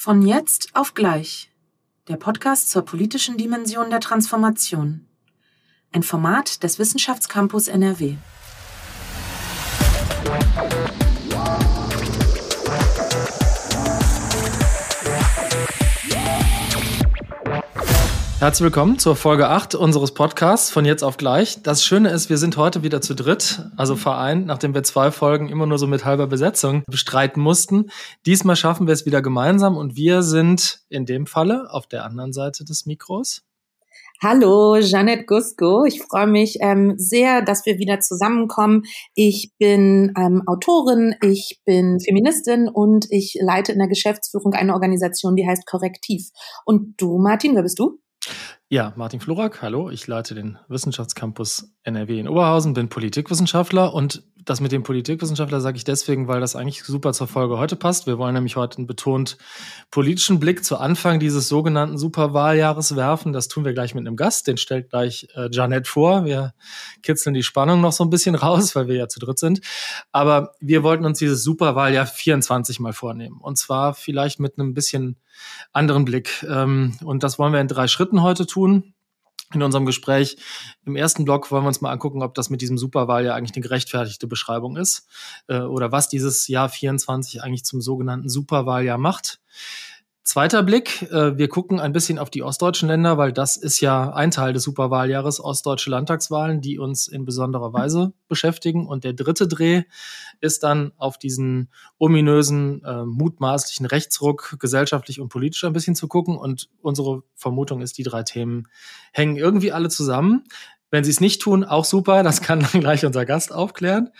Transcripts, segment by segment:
Von jetzt auf gleich. Der Podcast zur politischen Dimension der Transformation. Ein Format des Wissenschaftscampus NRW. Herzlich willkommen zur Folge 8 unseres Podcasts von jetzt auf gleich. Das Schöne ist, wir sind heute wieder zu dritt, also vereint, nachdem wir zwei Folgen immer nur so mit halber Besetzung bestreiten mussten. Diesmal schaffen wir es wieder gemeinsam und wir sind in dem Falle auf der anderen Seite des Mikros. Hallo, Jeanette Gusko. Ich freue mich ähm, sehr, dass wir wieder zusammenkommen. Ich bin ähm, Autorin, ich bin Feministin und ich leite in der Geschäftsführung eine Organisation, die heißt Korrektiv. Und du, Martin, wer bist du? Ja, Martin Florak, hallo. Ich leite den Wissenschaftscampus NRW in Oberhausen, bin Politikwissenschaftler und das mit dem Politikwissenschaftler sage ich deswegen, weil das eigentlich super zur Folge heute passt. Wir wollen nämlich heute einen betont politischen Blick zu Anfang dieses sogenannten Superwahljahres werfen. Das tun wir gleich mit einem Gast, den stellt gleich äh, Janet vor. Wir kitzeln die Spannung noch so ein bisschen raus, weil wir ja zu dritt sind. Aber wir wollten uns dieses Superwahljahr 24 mal vornehmen. Und zwar vielleicht mit einem bisschen anderen Blick. Ähm, und das wollen wir in drei Schritten heute tun in unserem Gespräch. Im ersten Block wollen wir uns mal angucken, ob das mit diesem Superwahljahr eigentlich eine gerechtfertigte Beschreibung ist äh, oder was dieses Jahr 24 eigentlich zum sogenannten Superwahljahr macht. Zweiter Blick, äh, wir gucken ein bisschen auf die ostdeutschen Länder, weil das ist ja ein Teil des Superwahljahres, ostdeutsche Landtagswahlen, die uns in besonderer Weise beschäftigen. Und der dritte Dreh ist dann auf diesen ominösen, äh, mutmaßlichen Rechtsruck gesellschaftlich und politisch ein bisschen zu gucken. Und unsere Vermutung ist, die drei Themen hängen irgendwie alle zusammen. Wenn sie es nicht tun, auch super. Das kann dann gleich unser Gast aufklären,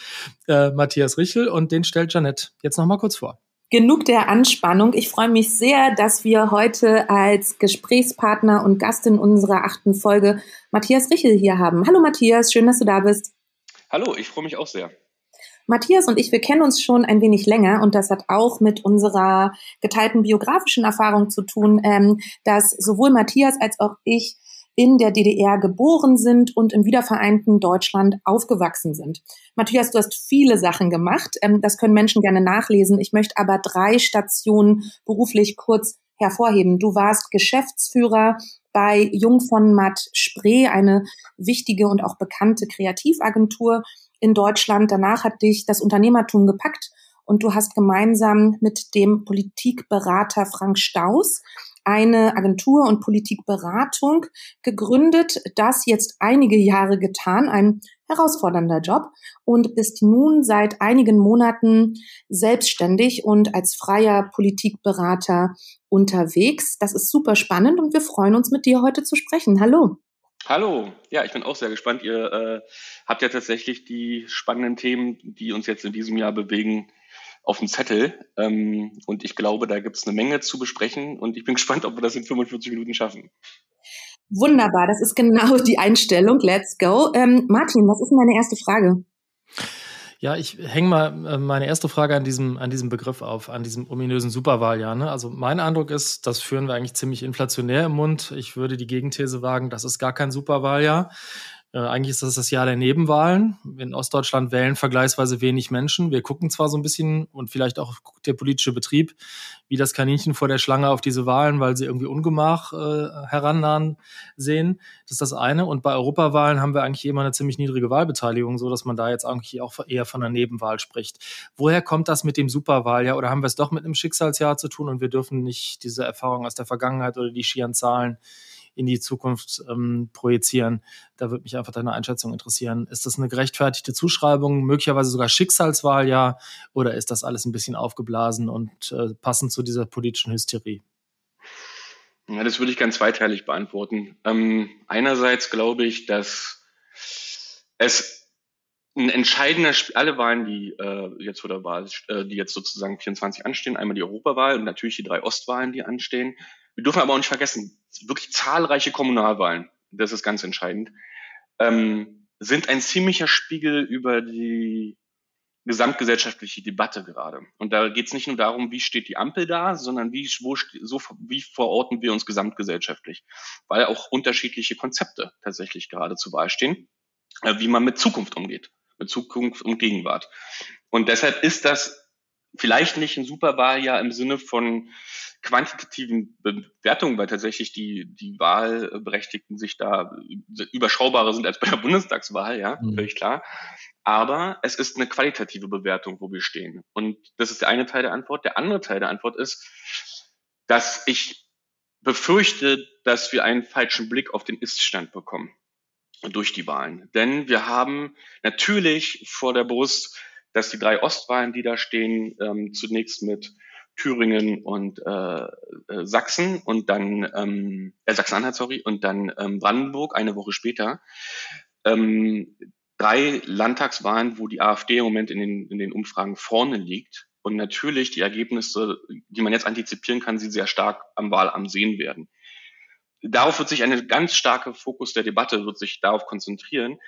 äh, Matthias Richel. Und den stellt Janette jetzt noch mal kurz vor genug der Anspannung. Ich freue mich sehr, dass wir heute als Gesprächspartner und Gast in unserer achten Folge Matthias Richel hier haben. Hallo Matthias, schön, dass du da bist. Hallo, ich freue mich auch sehr. Matthias und ich, wir kennen uns schon ein wenig länger und das hat auch mit unserer geteilten biografischen Erfahrung zu tun, ähm, dass sowohl Matthias als auch ich in der DDR geboren sind und im wiedervereinten Deutschland aufgewachsen sind. Matthias, du hast viele Sachen gemacht. Ähm, das können Menschen gerne nachlesen. Ich möchte aber drei Stationen beruflich kurz hervorheben. Du warst Geschäftsführer bei Jung von Matt Spree, eine wichtige und auch bekannte Kreativagentur in Deutschland. Danach hat dich das Unternehmertum gepackt und du hast gemeinsam mit dem Politikberater Frank Staus eine Agentur und Politikberatung gegründet, das jetzt einige Jahre getan, ein herausfordernder Job und bist nun seit einigen Monaten selbstständig und als freier Politikberater unterwegs. Das ist super spannend und wir freuen uns mit dir heute zu sprechen. Hallo. Hallo, ja, ich bin auch sehr gespannt. Ihr äh, habt ja tatsächlich die spannenden Themen, die uns jetzt in diesem Jahr bewegen, auf dem Zettel. Ähm, und ich glaube, da gibt es eine Menge zu besprechen und ich bin gespannt, ob wir das in 45 Minuten schaffen. Wunderbar, das ist genau die Einstellung. Let's go. Ähm, Martin, was ist denn deine erste Frage? Ja, ich hänge mal äh, meine erste Frage an diesem, an diesem Begriff auf, an diesem ominösen Superwahljahr. Ne? Also mein Eindruck ist, das führen wir eigentlich ziemlich inflationär im Mund. Ich würde die Gegenthese wagen, das ist gar kein Superwahljahr. Äh, eigentlich ist das das Jahr der Nebenwahlen. In Ostdeutschland wählen vergleichsweise wenig Menschen. Wir gucken zwar so ein bisschen und vielleicht auch der politische Betrieb wie das Kaninchen vor der Schlange auf diese Wahlen, weil sie irgendwie Ungemach äh, herannahen sehen. Das ist das eine. Und bei Europawahlen haben wir eigentlich immer eine ziemlich niedrige Wahlbeteiligung, so dass man da jetzt eigentlich auch eher von einer Nebenwahl spricht. Woher kommt das mit dem Superwahljahr? Oder haben wir es doch mit einem Schicksalsjahr zu tun und wir dürfen nicht diese Erfahrung aus der Vergangenheit oder die schieren Zahlen in die Zukunft ähm, projizieren. Da würde mich einfach deine Einschätzung interessieren. Ist das eine gerechtfertigte Zuschreibung, möglicherweise sogar Schicksalswahl, ja, oder ist das alles ein bisschen aufgeblasen und äh, passend zu dieser politischen Hysterie? Ja, das würde ich ganz zweiteilig beantworten. Ähm, einerseits glaube ich, dass es ein entscheidender Spiel, alle Wahlen, die äh, jetzt vor Wahl, äh, die jetzt sozusagen 24 anstehen, einmal die Europawahl und natürlich die drei Ostwahlen, die anstehen, wir dürfen aber auch nicht vergessen, wirklich zahlreiche Kommunalwahlen, das ist ganz entscheidend, ähm, sind ein ziemlicher Spiegel über die gesamtgesellschaftliche Debatte gerade. Und da geht es nicht nur darum, wie steht die Ampel da, sondern wie, wo, so, wie verorten wir uns gesamtgesellschaftlich, weil auch unterschiedliche Konzepte tatsächlich gerade zur Wahl stehen, äh, wie man mit Zukunft umgeht, mit Zukunft und Gegenwart. Und deshalb ist das vielleicht nicht ein Superwahljahr im Sinne von quantitativen Bewertungen, weil tatsächlich die, die Wahlberechtigten sich da überschaubarer sind als bei der Bundestagswahl, ja, mhm. völlig klar. Aber es ist eine qualitative Bewertung, wo wir stehen. Und das ist der eine Teil der Antwort. Der andere Teil der Antwort ist, dass ich befürchte, dass wir einen falschen Blick auf den Iststand bekommen durch die Wahlen. Denn wir haben natürlich vor der Brust, dass die drei Ostwahlen, die da stehen, ähm, zunächst mit Thüringen und äh, äh, Sachsen und dann ähm, äh, Sachsen-Anhalt, sorry, und dann ähm, Brandenburg eine Woche später. Ähm, drei Landtagswahlen, wo die AfD im Moment in den, in den Umfragen vorne liegt. Und natürlich die Ergebnisse, die man jetzt antizipieren kann, sie sehr stark am Wahlamt sehen werden. Darauf wird sich eine ganz starke Fokus der Debatte wird sich darauf konzentrieren,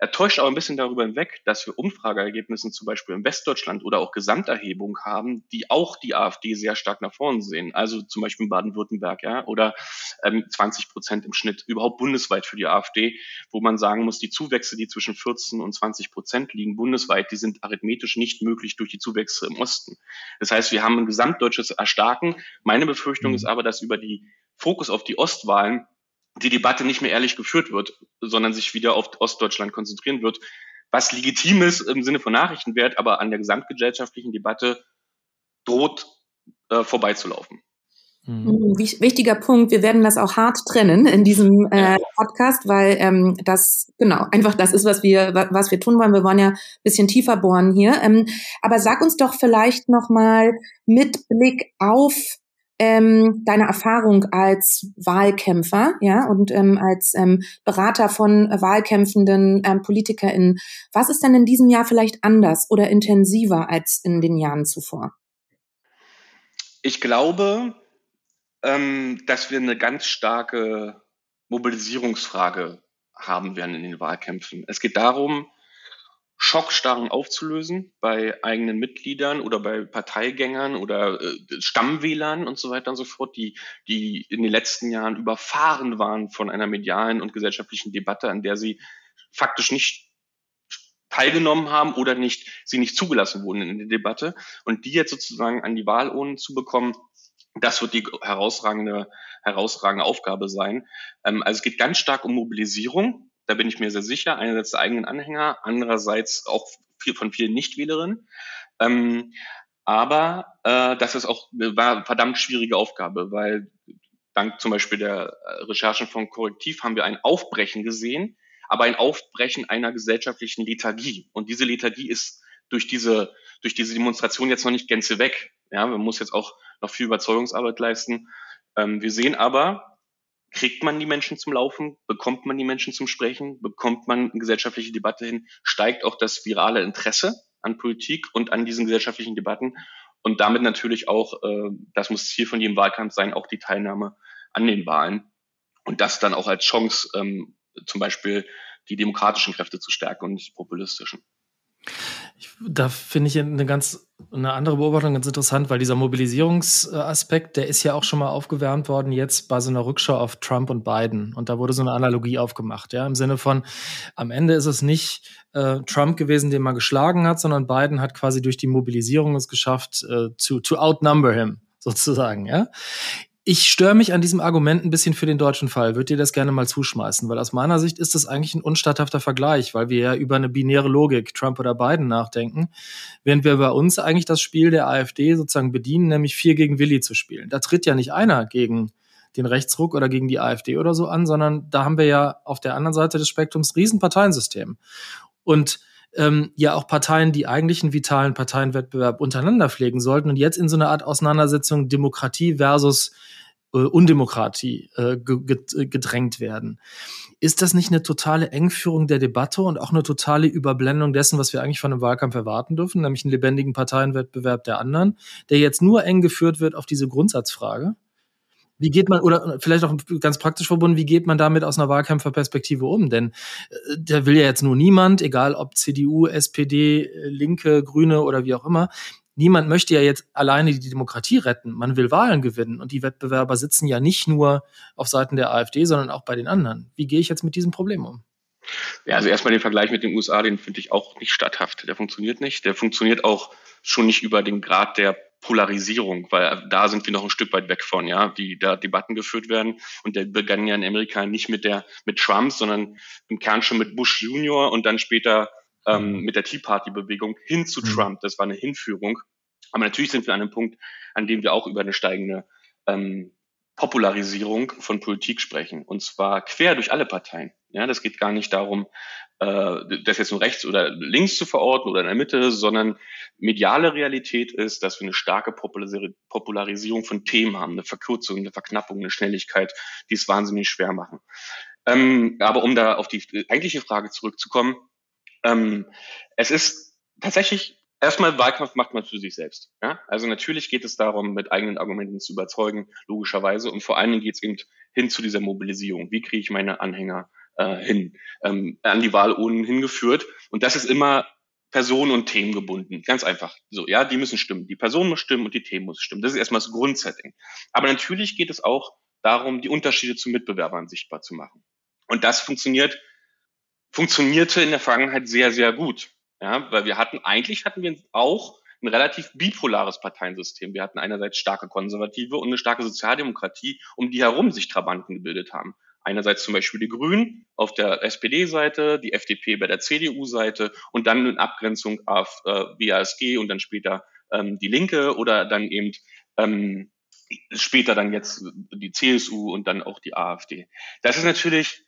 er täuscht aber ein bisschen darüber hinweg, dass wir Umfrageergebnisse zum Beispiel in Westdeutschland oder auch Gesamterhebungen haben, die auch die AfD sehr stark nach vorne sehen. Also zum Beispiel in Baden-Württemberg, ja, oder ähm, 20 Prozent im Schnitt überhaupt bundesweit für die AfD, wo man sagen muss, die Zuwächse, die zwischen 14 und 20 Prozent liegen bundesweit, die sind arithmetisch nicht möglich durch die Zuwächse im Osten. Das heißt, wir haben ein gesamtdeutsches Erstarken. Meine Befürchtung mhm. ist aber, dass über die Fokus auf die Ostwahlen die Debatte nicht mehr ehrlich geführt wird, sondern sich wieder auf Ostdeutschland konzentrieren wird, was legitim ist im Sinne von Nachrichtenwert, aber an der gesamtgesellschaftlichen Debatte droht äh, vorbeizulaufen. Hm. Hm, wichtiger Punkt. Wir werden das auch hart trennen in diesem äh, Podcast, weil ähm, das genau einfach das ist, was wir was wir tun wollen. Wir wollen ja ein bisschen tiefer bohren hier. Ähm, aber sag uns doch vielleicht noch mal mit Blick auf ähm, deine Erfahrung als Wahlkämpfer, ja, und ähm, als ähm, Berater von wahlkämpfenden ähm, PolitikerInnen. Was ist denn in diesem Jahr vielleicht anders oder intensiver als in den Jahren zuvor? Ich glaube, ähm, dass wir eine ganz starke Mobilisierungsfrage haben werden in den Wahlkämpfen. Es geht darum, Schockstarren aufzulösen bei eigenen Mitgliedern oder bei Parteigängern oder äh, Stammwählern und so weiter und so fort, die, die in den letzten Jahren überfahren waren von einer medialen und gesellschaftlichen Debatte, an der sie faktisch nicht teilgenommen haben oder nicht, sie nicht zugelassen wurden in der Debatte und die jetzt sozusagen an die Wahlurnen zu bekommen, das wird die herausragende, herausragende Aufgabe sein. Ähm, also es geht ganz stark um Mobilisierung da bin ich mir sehr sicher. Einerseits der eigenen Anhänger, andererseits auch viel, von vielen Nichtwählerinnen. Ähm, aber äh, das ist auch eine verdammt schwierige Aufgabe, weil dank zum Beispiel der äh, Recherchen von Korrektiv haben wir ein Aufbrechen gesehen, aber ein Aufbrechen einer gesellschaftlichen Lethargie. Und diese Lethargie ist durch diese, durch diese Demonstration jetzt noch nicht gänze weg. Ja, man muss jetzt auch noch viel Überzeugungsarbeit leisten. Ähm, wir sehen aber, kriegt man die Menschen zum Laufen, bekommt man die Menschen zum Sprechen, bekommt man eine gesellschaftliche Debatte hin, steigt auch das virale Interesse an Politik und an diesen gesellschaftlichen Debatten und damit natürlich auch, äh, das muss Ziel von jedem Wahlkampf sein, auch die Teilnahme an den Wahlen und das dann auch als Chance, ähm, zum Beispiel die demokratischen Kräfte zu stärken und nicht die populistischen. Ich, da finde ich eine ganz eine andere Beobachtung ganz interessant, weil dieser Mobilisierungsaspekt, der ist ja auch schon mal aufgewärmt worden jetzt bei so einer Rückschau auf Trump und Biden. Und da wurde so eine Analogie aufgemacht, ja, im Sinne von, am Ende ist es nicht äh, Trump gewesen, den man geschlagen hat, sondern Biden hat quasi durch die Mobilisierung es geschafft, äh, to, to outnumber him sozusagen, ja. Ich störe mich an diesem Argument ein bisschen für den deutschen Fall. Würde dir das gerne mal zuschmeißen? Weil aus meiner Sicht ist das eigentlich ein unstatthafter Vergleich, weil wir ja über eine binäre Logik, Trump oder Biden, nachdenken, während wir bei uns eigentlich das Spiel der AfD sozusagen bedienen, nämlich vier gegen Willi zu spielen. Da tritt ja nicht einer gegen den Rechtsruck oder gegen die AfD oder so an, sondern da haben wir ja auf der anderen Seite des Spektrums Riesenparteiensystem. Und ähm, ja auch Parteien, die eigentlich einen vitalen Parteienwettbewerb untereinander pflegen sollten und jetzt in so eine Art Auseinandersetzung Demokratie versus äh, Undemokratie äh, gedrängt werden. Ist das nicht eine totale Engführung der Debatte und auch eine totale Überblendung dessen, was wir eigentlich von einem Wahlkampf erwarten dürfen, nämlich einen lebendigen Parteienwettbewerb der anderen, der jetzt nur eng geführt wird auf diese Grundsatzfrage? Wie geht man, oder vielleicht auch ganz praktisch verbunden, wie geht man damit aus einer Wahlkämpferperspektive um? Denn äh, der will ja jetzt nur niemand, egal ob CDU, SPD, Linke, Grüne oder wie auch immer, niemand möchte ja jetzt alleine die Demokratie retten. Man will Wahlen gewinnen. Und die Wettbewerber sitzen ja nicht nur auf Seiten der AfD, sondern auch bei den anderen. Wie gehe ich jetzt mit diesem Problem um? Ja, also erstmal den Vergleich mit den USA, den finde ich auch nicht statthaft. Der funktioniert nicht. Der funktioniert auch schon nicht über den Grad der Polarisierung, weil da sind wir noch ein Stück weit weg von, ja, wie da Debatten geführt werden. Und der begann ja in Amerika nicht mit der mit Trump, sondern im Kern schon mit Bush Junior und dann später ähm, mhm. mit der Tea Party Bewegung hin zu mhm. Trump. Das war eine Hinführung. Aber natürlich sind wir an einem Punkt, an dem wir auch über eine steigende ähm, Popularisierung von Politik sprechen. Und zwar quer durch alle Parteien. Ja, das geht gar nicht darum, äh, das jetzt nur rechts oder links zu verorten oder in der Mitte, sondern mediale Realität ist, dass wir eine starke Popularisierung von Themen haben, eine Verkürzung, eine Verknappung, eine Schnelligkeit, die es wahnsinnig schwer machen. Ähm, aber um da auf die eigentliche Frage zurückzukommen, ähm, es ist tatsächlich Erstmal Wahlkampf macht man für sich selbst. Ja? Also natürlich geht es darum, mit eigenen Argumenten zu überzeugen, logischerweise. Und vor allen Dingen geht es eben hin zu dieser Mobilisierung. Wie kriege ich meine Anhänger äh, hin, ähm, an die Wahlurnen hingeführt. Und das ist immer Personen und Themen gebunden. Ganz einfach. So, ja, die müssen stimmen. Die Person muss stimmen und die Themen muss stimmen. Das ist erstmal das Grundsetting. Aber natürlich geht es auch darum, die Unterschiede zu Mitbewerbern sichtbar zu machen. Und das funktioniert, funktionierte in der Vergangenheit sehr, sehr gut. Ja, weil wir hatten, eigentlich hatten wir auch ein relativ bipolares Parteiensystem. Wir hatten einerseits starke Konservative und eine starke Sozialdemokratie, um die herum sich Trabanten gebildet haben. Einerseits zum Beispiel die Grünen auf der SPD-Seite, die FDP bei der CDU-Seite und dann in Abgrenzung auf äh, BASG und dann später ähm, die Linke oder dann eben ähm, später dann jetzt die CSU und dann auch die AfD. Das ist natürlich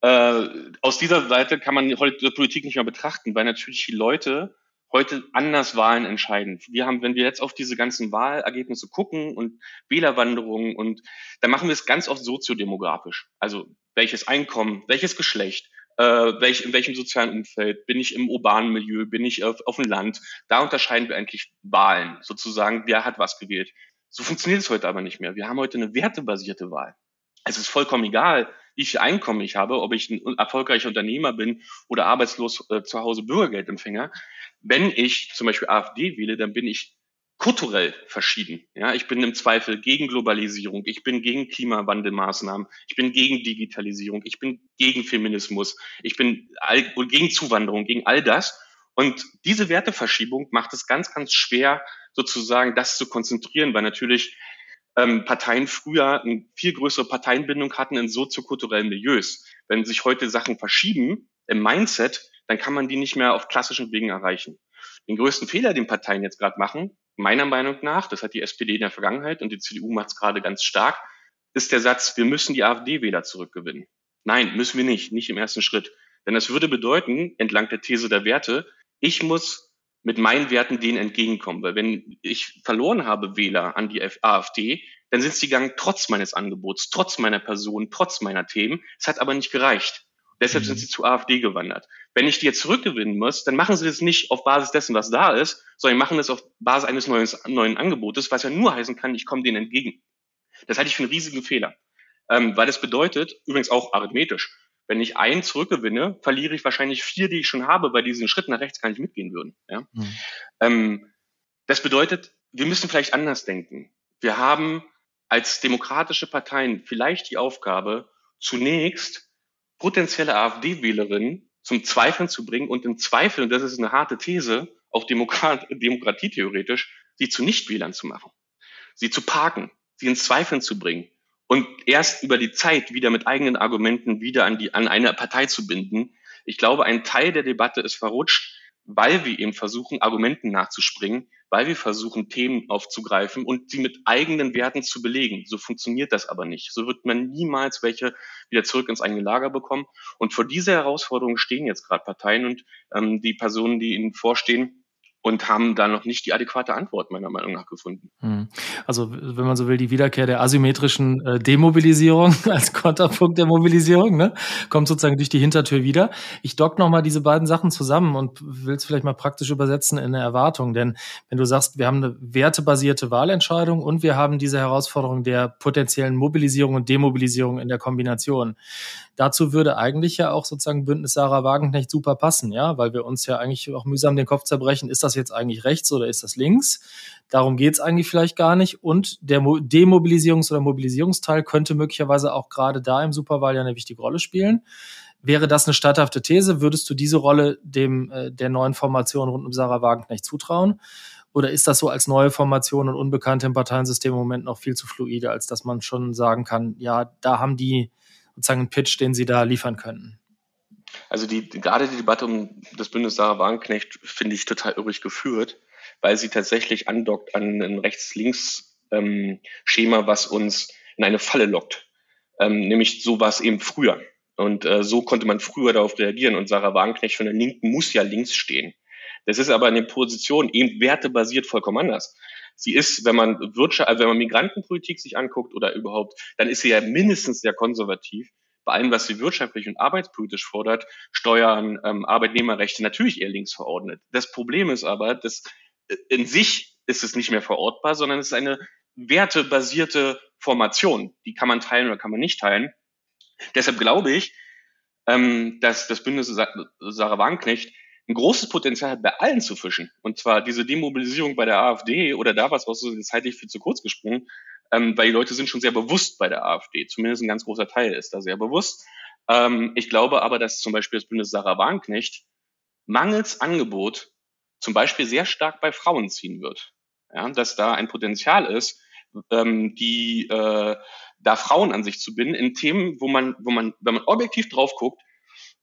äh, aus dieser Seite kann man heute Politik nicht mehr betrachten, weil natürlich die Leute heute anders Wahlen entscheiden. Wir haben, wenn wir jetzt auf diese ganzen Wahlergebnisse gucken und Wählerwanderungen und dann machen wir es ganz oft soziodemografisch. Also welches Einkommen, welches Geschlecht, äh, welch, in welchem sozialen Umfeld, bin ich im urbanen Milieu, bin ich auf, auf dem Land. Da unterscheiden wir eigentlich Wahlen, sozusagen, wer hat was gewählt. So funktioniert es heute aber nicht mehr. Wir haben heute eine wertebasierte Wahl. Es ist vollkommen egal, wie viel Einkommen ich habe, ob ich ein erfolgreicher Unternehmer bin oder arbeitslos äh, zu Hause Bürgergeldempfänger. Wenn ich zum Beispiel AfD wähle, dann bin ich kulturell verschieden. Ja, ich bin im Zweifel gegen Globalisierung, ich bin gegen Klimawandelmaßnahmen, ich bin gegen Digitalisierung, ich bin gegen Feminismus, ich bin all, gegen Zuwanderung, gegen all das. Und diese Werteverschiebung macht es ganz, ganz schwer, sozusagen das zu konzentrieren, weil natürlich ähm, Parteien früher eine viel größere Parteienbindung hatten in soziokulturellen Milieus. Wenn sich heute Sachen verschieben im Mindset, dann kann man die nicht mehr auf klassischen Wegen erreichen. Den größten Fehler, den Parteien jetzt gerade machen, meiner Meinung nach, das hat die SPD in der Vergangenheit und die CDU macht es gerade ganz stark, ist der Satz, wir müssen die AfD-Wähler zurückgewinnen. Nein, müssen wir nicht, nicht im ersten Schritt. Denn das würde bedeuten, entlang der These der Werte, ich muss mit meinen Werten denen entgegenkommen. Weil wenn ich verloren habe Wähler an die AfD, dann sind sie gegangen trotz meines Angebots, trotz meiner Person, trotz meiner Themen. Es hat aber nicht gereicht. Deshalb sind mhm. sie zu AfD gewandert. Wenn ich die jetzt zurückgewinnen muss, dann machen sie das nicht auf Basis dessen, was da ist, sondern machen das auf Basis eines neuen, neuen Angebotes, was ja nur heißen kann, ich komme denen entgegen. Das halte ich für einen riesigen Fehler. Ähm, weil das bedeutet, übrigens auch arithmetisch, wenn ich einen zurückgewinne, verliere ich wahrscheinlich vier, die ich schon habe, weil diesen Schritt nach rechts gar nicht mitgehen würden. Ja? Mhm. Ähm, das bedeutet, wir müssen vielleicht anders denken. Wir haben als demokratische Parteien vielleicht die Aufgabe, zunächst potenzielle AfD-Wählerinnen zum Zweifeln zu bringen und im Zweifel, und das ist eine harte These, auch Demokrat, demokratietheoretisch, sie zu Nichtwählern zu machen, sie zu parken, sie in Zweifeln zu bringen und erst über die Zeit wieder mit eigenen Argumenten wieder an, die, an eine Partei zu binden. Ich glaube, ein Teil der Debatte ist verrutscht, weil wir eben versuchen, Argumenten nachzuspringen, weil wir versuchen, Themen aufzugreifen und sie mit eigenen Werten zu belegen. So funktioniert das aber nicht. So wird man niemals welche wieder zurück ins eigene Lager bekommen. Und vor dieser Herausforderung stehen jetzt gerade Parteien und ähm, die Personen, die ihnen vorstehen, und haben da noch nicht die adäquate Antwort meiner Meinung nach gefunden. Hm. Also wenn man so will, die Wiederkehr der asymmetrischen äh, Demobilisierung als Konterpunkt der Mobilisierung, ne, kommt sozusagen durch die Hintertür wieder. Ich dock noch mal diese beiden Sachen zusammen und will es vielleicht mal praktisch übersetzen in eine Erwartung, denn wenn du sagst, wir haben eine wertebasierte Wahlentscheidung und wir haben diese Herausforderung der potenziellen Mobilisierung und Demobilisierung in der Kombination, dazu würde eigentlich ja auch sozusagen Bündnis Sarah Wagenknecht super passen, ja, weil wir uns ja eigentlich auch mühsam den Kopf zerbrechen, ist das jetzt eigentlich rechts oder ist das links? Darum geht's eigentlich vielleicht gar nicht. Und der Demobilisierungs- oder Mobilisierungsteil könnte möglicherweise auch gerade da im Superwahl ja eine wichtige Rolle spielen. Wäre das eine statthafte These? Würdest du diese Rolle dem äh, der neuen Formation rund um Sarah Wagenknecht zutrauen? Oder ist das so als neue Formation und Unbekannte im Parteiensystem im Moment noch viel zu fluide, als dass man schon sagen kann, ja, da haben die sozusagen einen Pitch, den sie da liefern können? Also die, gerade die Debatte um das Bündnis Sarah Wagenknecht finde ich total übrig geführt, weil sie tatsächlich andockt an ein Rechts-Links-Schema, ähm, was uns in eine Falle lockt. Ähm, nämlich so war es eben früher. Und äh, so konnte man früher darauf reagieren. Und Sarah Wagenknecht von der Linken muss ja links stehen. Das ist aber in den Positionen eben wertebasiert vollkommen anders. Sie ist, wenn man Wirtschaft, also wenn man Migrantenpolitik sich anguckt oder überhaupt, dann ist sie ja mindestens sehr konservativ. Bei allem, was sie wirtschaftlich und arbeitspolitisch fordert, Steuern, ähm, Arbeitnehmerrechte, natürlich eher links verordnet. Das Problem ist aber, dass äh, in sich ist es nicht mehr verortbar, sondern es ist eine wertebasierte Formation. Die kann man teilen oder kann man nicht teilen. Deshalb glaube ich, ähm, dass das Bündnis Sarah Wagenknecht ein großes Potenzial hat, bei allen zu fischen. Und zwar diese Demobilisierung bei der AfD oder da was, was so zeitlich viel zu kurz gesprungen, ähm, weil die Leute sind schon sehr bewusst bei der AfD. Zumindest ein ganz großer Teil ist da sehr bewusst. Ähm, ich glaube aber, dass zum Beispiel das Bündnis Sarah Wagenknecht mangels Angebot zum Beispiel sehr stark bei Frauen ziehen wird. Ja, dass da ein Potenzial ist, ähm, die äh, da Frauen an sich zu binden in Themen, wo man, wo man, wenn man objektiv drauf guckt,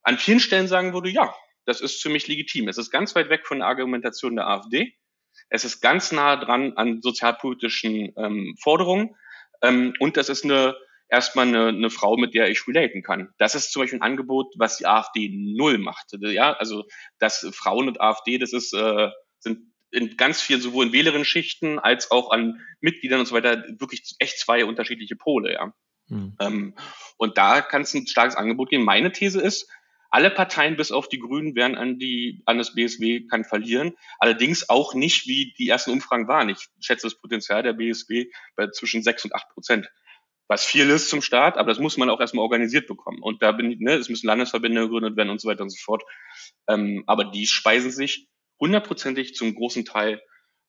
an vielen Stellen sagen würde, ja, das ist für mich legitim. Es ist ganz weit weg von der Argumentation der AfD. Es ist ganz nah dran an sozialpolitischen ähm, Forderungen. Ähm, und das ist eine erstmal eine, eine Frau, mit der ich relaten kann. Das ist zum Beispiel ein Angebot, was die AfD null macht. Ja, also dass Frauen und AfD, das ist äh, sind in ganz viel sowohl in Wählerinnen-Schichten als auch an Mitgliedern und so weiter wirklich echt zwei unterschiedliche Pole. Ja. Hm. Ähm, und da kann es ein starkes Angebot geben. Meine These ist, alle Parteien bis auf die Grünen werden an die an das BSW kann verlieren. Allerdings auch nicht, wie die ersten Umfragen waren. Ich schätze das Potenzial der BSW bei zwischen sechs und acht Prozent. Was viel ist zum Start, aber das muss man auch erstmal organisiert bekommen. Und da bin ich, ne, es müssen Landesverbände gegründet werden und so weiter und so fort. Ähm, aber die speisen sich hundertprozentig zum großen Teil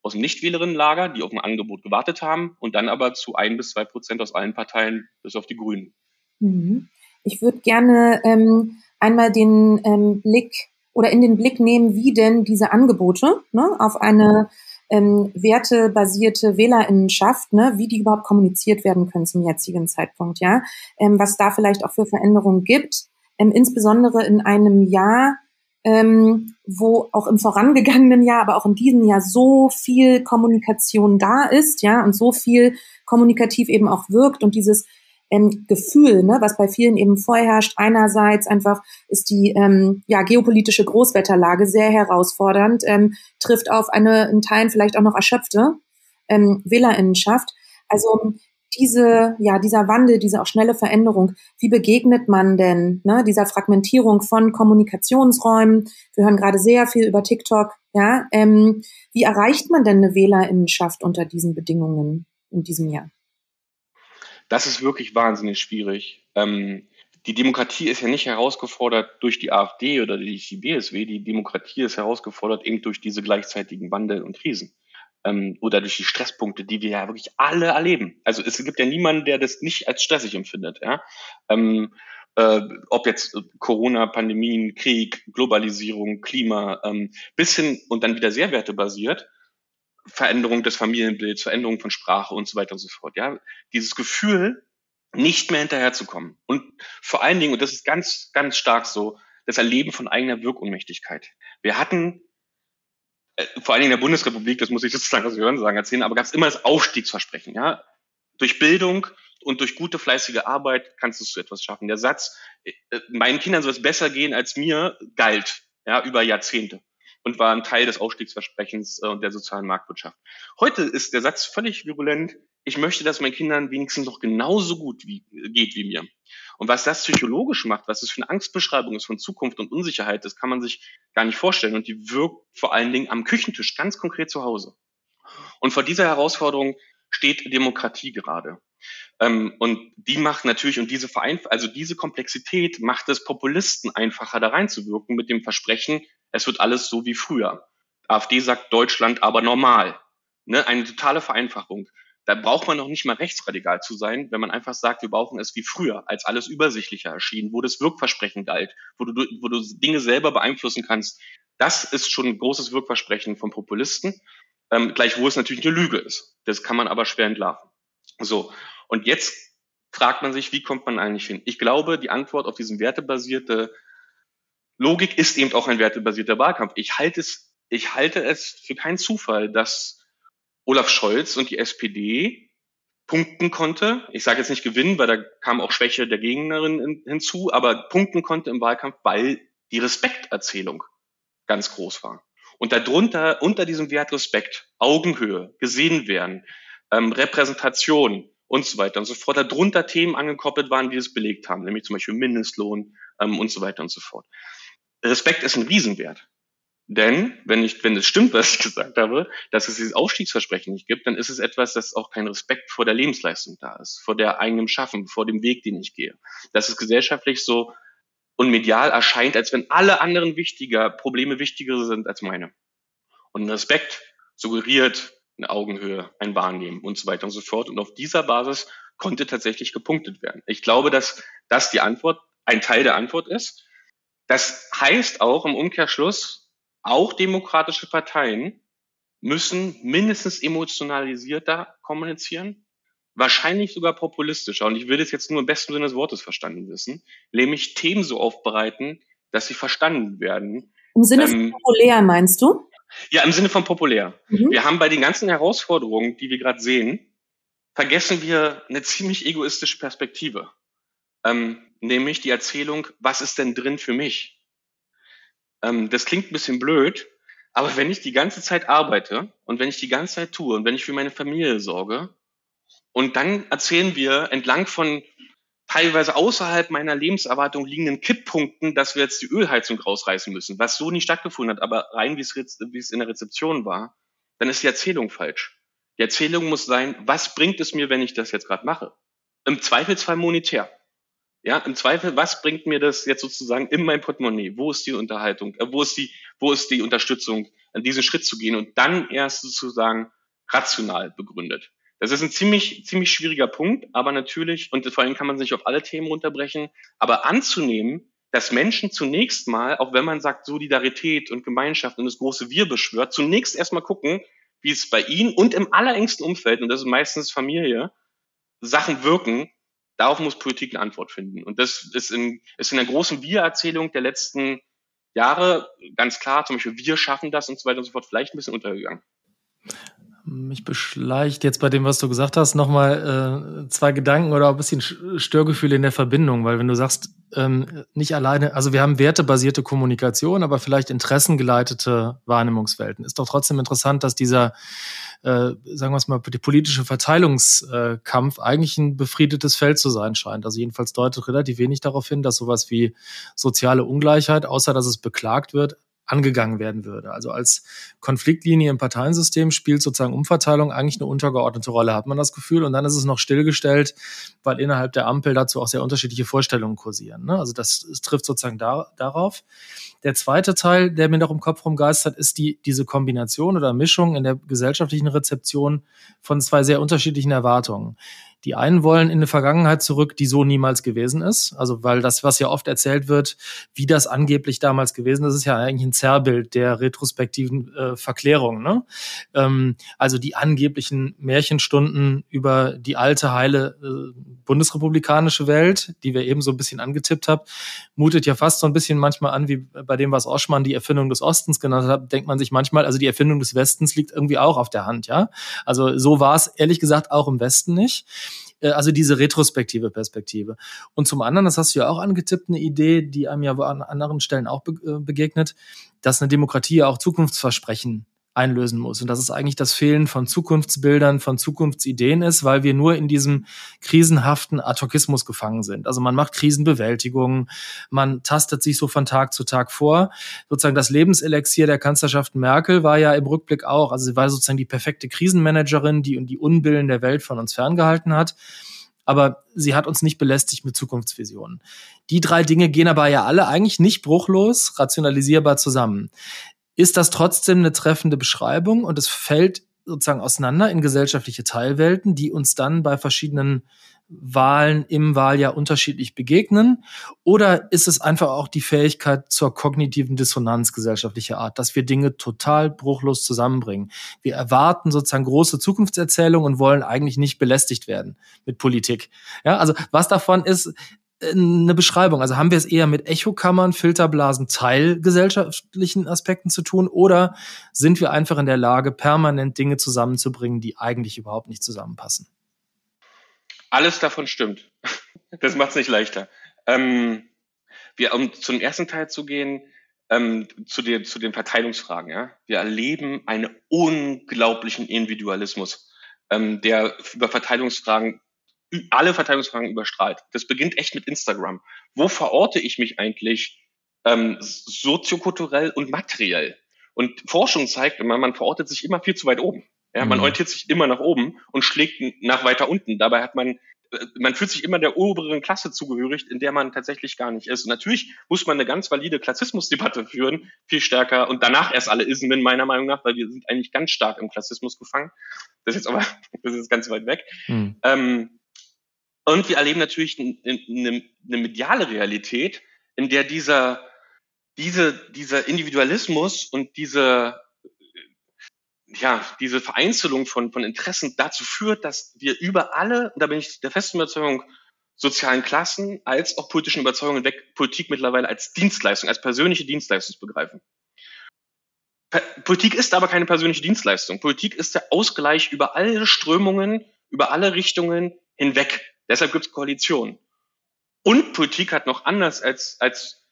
aus dem Nichtwählerinnenlager, die auf ein Angebot gewartet haben, und dann aber zu ein bis zwei Prozent aus allen Parteien bis auf die Grünen. Mhm. Ich würde gerne ähm, einmal den ähm, Blick oder in den Blick nehmen, wie denn diese Angebote ne, auf eine ähm, wertebasierte Wählerinnenschaft, ne, wie die überhaupt kommuniziert werden können zum jetzigen Zeitpunkt, ja, ähm, was da vielleicht auch für Veränderungen gibt, ähm, insbesondere in einem Jahr, ähm, wo auch im vorangegangenen Jahr, aber auch in diesem Jahr so viel Kommunikation da ist, ja, und so viel kommunikativ eben auch wirkt und dieses ähm, Gefühl, ne, was bei vielen eben vorherrscht. Einerseits einfach ist die ähm, ja, geopolitische Großwetterlage sehr herausfordernd, ähm, trifft auf eine in Teilen vielleicht auch noch erschöpfte ähm, Wählerinnenschaft. Also diese, ja, dieser Wandel, diese auch schnelle Veränderung, wie begegnet man denn ne, dieser Fragmentierung von Kommunikationsräumen? Wir hören gerade sehr viel über TikTok, ja. Ähm, wie erreicht man denn eine Wählerinnenschaft unter diesen Bedingungen in diesem Jahr? Das ist wirklich wahnsinnig schwierig. Ähm, die Demokratie ist ja nicht herausgefordert durch die AfD oder durch die BSW. Die Demokratie ist herausgefordert eben durch diese gleichzeitigen Wandel und Krisen. Ähm, oder durch die Stresspunkte, die wir ja wirklich alle erleben. Also es gibt ja niemanden, der das nicht als stressig empfindet. Ja? Ähm, äh, ob jetzt Corona, Pandemien, Krieg, Globalisierung, Klima, ähm, bis hin und dann wieder sehr wertebasiert Veränderung des Familienbilds, Veränderung von Sprache und so weiter und so fort. Ja, dieses Gefühl, nicht mehr hinterherzukommen. Und vor allen Dingen, und das ist ganz, ganz stark so, das Erleben von eigener Wirkunmächtigkeit. Wir hatten äh, vor allen Dingen in der Bundesrepublik, das muss ich sozusagen aus Hören sagen, erzählen, aber gab es immer das Aufstiegsversprechen. Ja? Durch Bildung und durch gute, fleißige Arbeit kannst du zu etwas schaffen. Der Satz, äh, meinen Kindern soll es besser gehen als mir, galt ja, über Jahrzehnte und war ein Teil des Ausstiegsversprechens äh, und der sozialen Marktwirtschaft. Heute ist der Satz völlig virulent. Ich möchte, dass meinen Kindern wenigstens noch genauso gut wie, geht wie mir. Und was das psychologisch macht, was es für eine Angstbeschreibung ist von Zukunft und Unsicherheit, das kann man sich gar nicht vorstellen. Und die wirkt vor allen Dingen am Küchentisch, ganz konkret zu Hause. Und vor dieser Herausforderung steht Demokratie gerade. Ähm, und die macht natürlich, und diese Vereinf also diese Komplexität macht es Populisten einfacher, da reinzuwirken mit dem Versprechen, es wird alles so wie früher. AfD sagt Deutschland aber normal. Ne? Eine totale Vereinfachung. Da braucht man noch nicht mal rechtsradikal zu sein, wenn man einfach sagt, wir brauchen es wie früher, als alles übersichtlicher erschien, wo das Wirkversprechen galt, wo du, wo du Dinge selber beeinflussen kannst. Das ist schon ein großes Wirkversprechen von Populisten. ähm, gleichwohl es natürlich eine Lüge ist. Das kann man aber schwer entlarven. So, und jetzt fragt man sich, wie kommt man eigentlich hin? Ich glaube, die Antwort auf diesen wertebasierte Logik ist eben auch ein wertebasierter Wahlkampf. Ich halte es, ich halte es für keinen Zufall, dass Olaf Scholz und die SPD punkten konnte. Ich sage jetzt nicht gewinnen, weil da kam auch Schwäche der Gegnerin hinzu, aber punkten konnte im Wahlkampf, weil die Respekterzählung ganz groß war. Und darunter, unter diesem Wert Respekt, Augenhöhe, gesehen werden, ähm, Repräsentation und so weiter und so fort, darunter Themen angekoppelt waren, die es belegt haben, nämlich zum Beispiel Mindestlohn ähm, und so weiter und so fort. Respekt ist ein Riesenwert. Denn wenn nicht, wenn es stimmt, was ich gesagt habe, dass es dieses Aufstiegsversprechen nicht gibt, dann ist es etwas, das auch kein Respekt vor der Lebensleistung da ist, vor der eigenen Schaffen, vor dem Weg, den ich gehe. Dass es gesellschaftlich so und medial erscheint, als wenn alle anderen wichtiger, Probleme wichtiger sind als meine. Und Respekt suggeriert eine Augenhöhe, ein Wahrnehmen und so weiter und so fort. Und auf dieser Basis konnte tatsächlich gepunktet werden. Ich glaube, dass das die Antwort, ein Teil der Antwort ist. Das heißt auch im Umkehrschluss, auch demokratische Parteien müssen mindestens emotionalisierter kommunizieren, wahrscheinlich sogar populistischer. Und ich will das jetzt nur im besten Sinne des Wortes verstanden wissen, nämlich Themen so aufbereiten, dass sie verstanden werden. Im Sinne von ähm, populär meinst du? Ja, im Sinne von populär. Mhm. Wir haben bei den ganzen Herausforderungen, die wir gerade sehen, vergessen wir eine ziemlich egoistische Perspektive. Ähm, nämlich die Erzählung, was ist denn drin für mich? Ähm, das klingt ein bisschen blöd, aber wenn ich die ganze Zeit arbeite und wenn ich die ganze Zeit tue und wenn ich für meine Familie sorge und dann erzählen wir entlang von teilweise außerhalb meiner Lebenserwartung liegenden Kipppunkten, dass wir jetzt die Ölheizung rausreißen müssen, was so nie stattgefunden hat, aber rein wie es in der Rezeption war, dann ist die Erzählung falsch. Die Erzählung muss sein, was bringt es mir, wenn ich das jetzt gerade mache? Im Zweifelsfall monetär. Ja, im Zweifel, was bringt mir das jetzt sozusagen in mein Portemonnaie? Wo ist die Unterhaltung? Äh, wo ist die, wo ist die Unterstützung, an diesen Schritt zu gehen und dann erst sozusagen rational begründet? Das ist ein ziemlich, ziemlich schwieriger Punkt, aber natürlich, und vor allem kann man sich auf alle Themen runterbrechen, aber anzunehmen, dass Menschen zunächst mal, auch wenn man sagt Solidarität und Gemeinschaft und das große Wir beschwört, zunächst erstmal gucken, wie es bei ihnen und im allerengsten Umfeld, und das ist meistens Familie, Sachen wirken, Darauf muss Politik eine Antwort finden. Und das ist in, ist in der großen Wir-Erzählung der letzten Jahre ganz klar, zum Beispiel wir schaffen das und so weiter und so fort, vielleicht ein bisschen untergegangen. Mich beschleicht jetzt bei dem, was du gesagt hast, nochmal äh, zwei Gedanken oder ein bisschen Störgefühle in der Verbindung, weil wenn du sagst, ähm, nicht alleine, also wir haben wertebasierte Kommunikation, aber vielleicht interessengeleitete Wahrnehmungswelten. Ist doch trotzdem interessant, dass dieser äh, sagen wir es mal, der politische Verteilungskampf eigentlich ein befriedetes Feld zu sein scheint. Also jedenfalls deutet relativ wenig darauf hin, dass sowas wie soziale Ungleichheit, außer dass es beklagt wird, angegangen werden würde. Also als Konfliktlinie im Parteiensystem spielt sozusagen Umverteilung eigentlich eine untergeordnete Rolle, hat man das Gefühl. Und dann ist es noch stillgestellt, weil innerhalb der Ampel dazu auch sehr unterschiedliche Vorstellungen kursieren. Ne? Also das, das trifft sozusagen da, darauf. Der zweite Teil, der mir noch im Kopf rumgeistert, ist die, diese Kombination oder Mischung in der gesellschaftlichen Rezeption von zwei sehr unterschiedlichen Erwartungen. Die einen wollen in eine Vergangenheit zurück, die so niemals gewesen ist. Also, weil das, was ja oft erzählt wird, wie das angeblich damals gewesen ist, ist ja eigentlich ein Zerrbild der retrospektiven äh, Verklärung. Ne? Ähm, also die angeblichen Märchenstunden über die alte, heile äh, bundesrepublikanische Welt, die wir eben so ein bisschen angetippt haben, mutet ja fast so ein bisschen manchmal an, wie bei dem, was Oschmann die Erfindung des Ostens genannt hat, denkt man sich manchmal, also die Erfindung des Westens liegt irgendwie auch auf der Hand, ja. Also so war es ehrlich gesagt auch im Westen nicht. Äh, also diese retrospektive Perspektive. Und zum anderen, das hast du ja auch angetippt, eine Idee, die einem ja an anderen Stellen auch äh, begegnet, dass eine Demokratie ja auch Zukunftsversprechen einlösen muss. Und dass es eigentlich das Fehlen von Zukunftsbildern, von Zukunftsideen ist, weil wir nur in diesem krisenhaften Adhokismus gefangen sind. Also man macht Krisenbewältigung, man tastet sich so von Tag zu Tag vor. Sozusagen das Lebenselixier der Kanzlerschaft Merkel war ja im Rückblick auch, also sie war sozusagen die perfekte Krisenmanagerin, die die Unbillen der Welt von uns ferngehalten hat aber sie hat uns nicht belästigt mit Zukunftsvisionen. Die drei Dinge gehen aber ja alle eigentlich nicht bruchlos, rationalisierbar zusammen ist das trotzdem eine treffende Beschreibung und es fällt sozusagen auseinander in gesellschaftliche Teilwelten, die uns dann bei verschiedenen Wahlen im Wahljahr unterschiedlich begegnen? Oder ist es einfach auch die Fähigkeit zur kognitiven Dissonanz gesellschaftlicher Art, dass wir Dinge total bruchlos zusammenbringen? Wir erwarten sozusagen große Zukunftserzählungen und wollen eigentlich nicht belästigt werden mit Politik. Ja, also was davon ist, eine Beschreibung? Also haben wir es eher mit Echokammern, Filterblasen, teilgesellschaftlichen Aspekten zu tun oder sind wir einfach in der Lage, permanent Dinge zusammenzubringen, die eigentlich überhaupt nicht zusammenpassen? Alles davon stimmt. Das macht es nicht leichter. Ähm, wir, um zum ersten Teil zu gehen, ähm, zu, den, zu den Verteilungsfragen. Ja? Wir erleben einen unglaublichen Individualismus, ähm, der über Verteilungsfragen alle Verteidigungsfragen überstrahlt. Das beginnt echt mit Instagram. Wo verorte ich mich eigentlich ähm, soziokulturell und materiell? Und Forschung zeigt immer, man verortet sich immer viel zu weit oben. Ja, man mhm. orientiert sich immer nach oben und schlägt nach weiter unten. Dabei hat man, äh, man fühlt sich immer der oberen Klasse zugehörig, in der man tatsächlich gar nicht ist. Und natürlich muss man eine ganz valide Klassismusdebatte führen, viel stärker und danach erst alle Ismen meiner Meinung nach, weil wir sind eigentlich ganz stark im Klassismus gefangen. Das ist jetzt aber, das ist ganz weit weg. Mhm. Ähm, und wir erleben natürlich eine, eine mediale Realität, in der dieser, diese, dieser Individualismus und diese, ja, diese Vereinzelung von, von Interessen dazu führt, dass wir über alle, und da bin ich der festen Überzeugung, sozialen Klassen als auch politischen Überzeugungen weg Politik mittlerweile als Dienstleistung, als persönliche Dienstleistung begreifen. Politik ist aber keine persönliche Dienstleistung. Politik ist der Ausgleich über alle Strömungen, über alle Richtungen hinweg. Deshalb gibt es Koalitionen. Und Politik hat noch anders als, als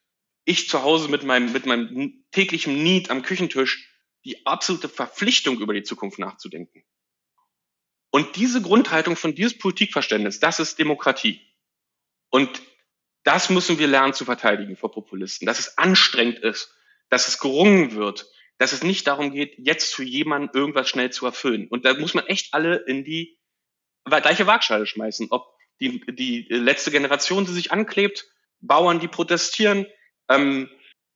ich zu Hause mit meinem, mit meinem täglichen Need am Küchentisch die absolute Verpflichtung, über die Zukunft nachzudenken. Und diese Grundhaltung von dieses Politikverständnis, das ist Demokratie. Und das müssen wir lernen zu verteidigen vor Populisten, dass es anstrengend ist, dass es gerungen wird, dass es nicht darum geht, jetzt für jemanden irgendwas schnell zu erfüllen. Und da muss man echt alle in die gleiche Waagschale schmeißen, ob die, die letzte Generation, die sich anklebt, Bauern, die protestieren, ähm,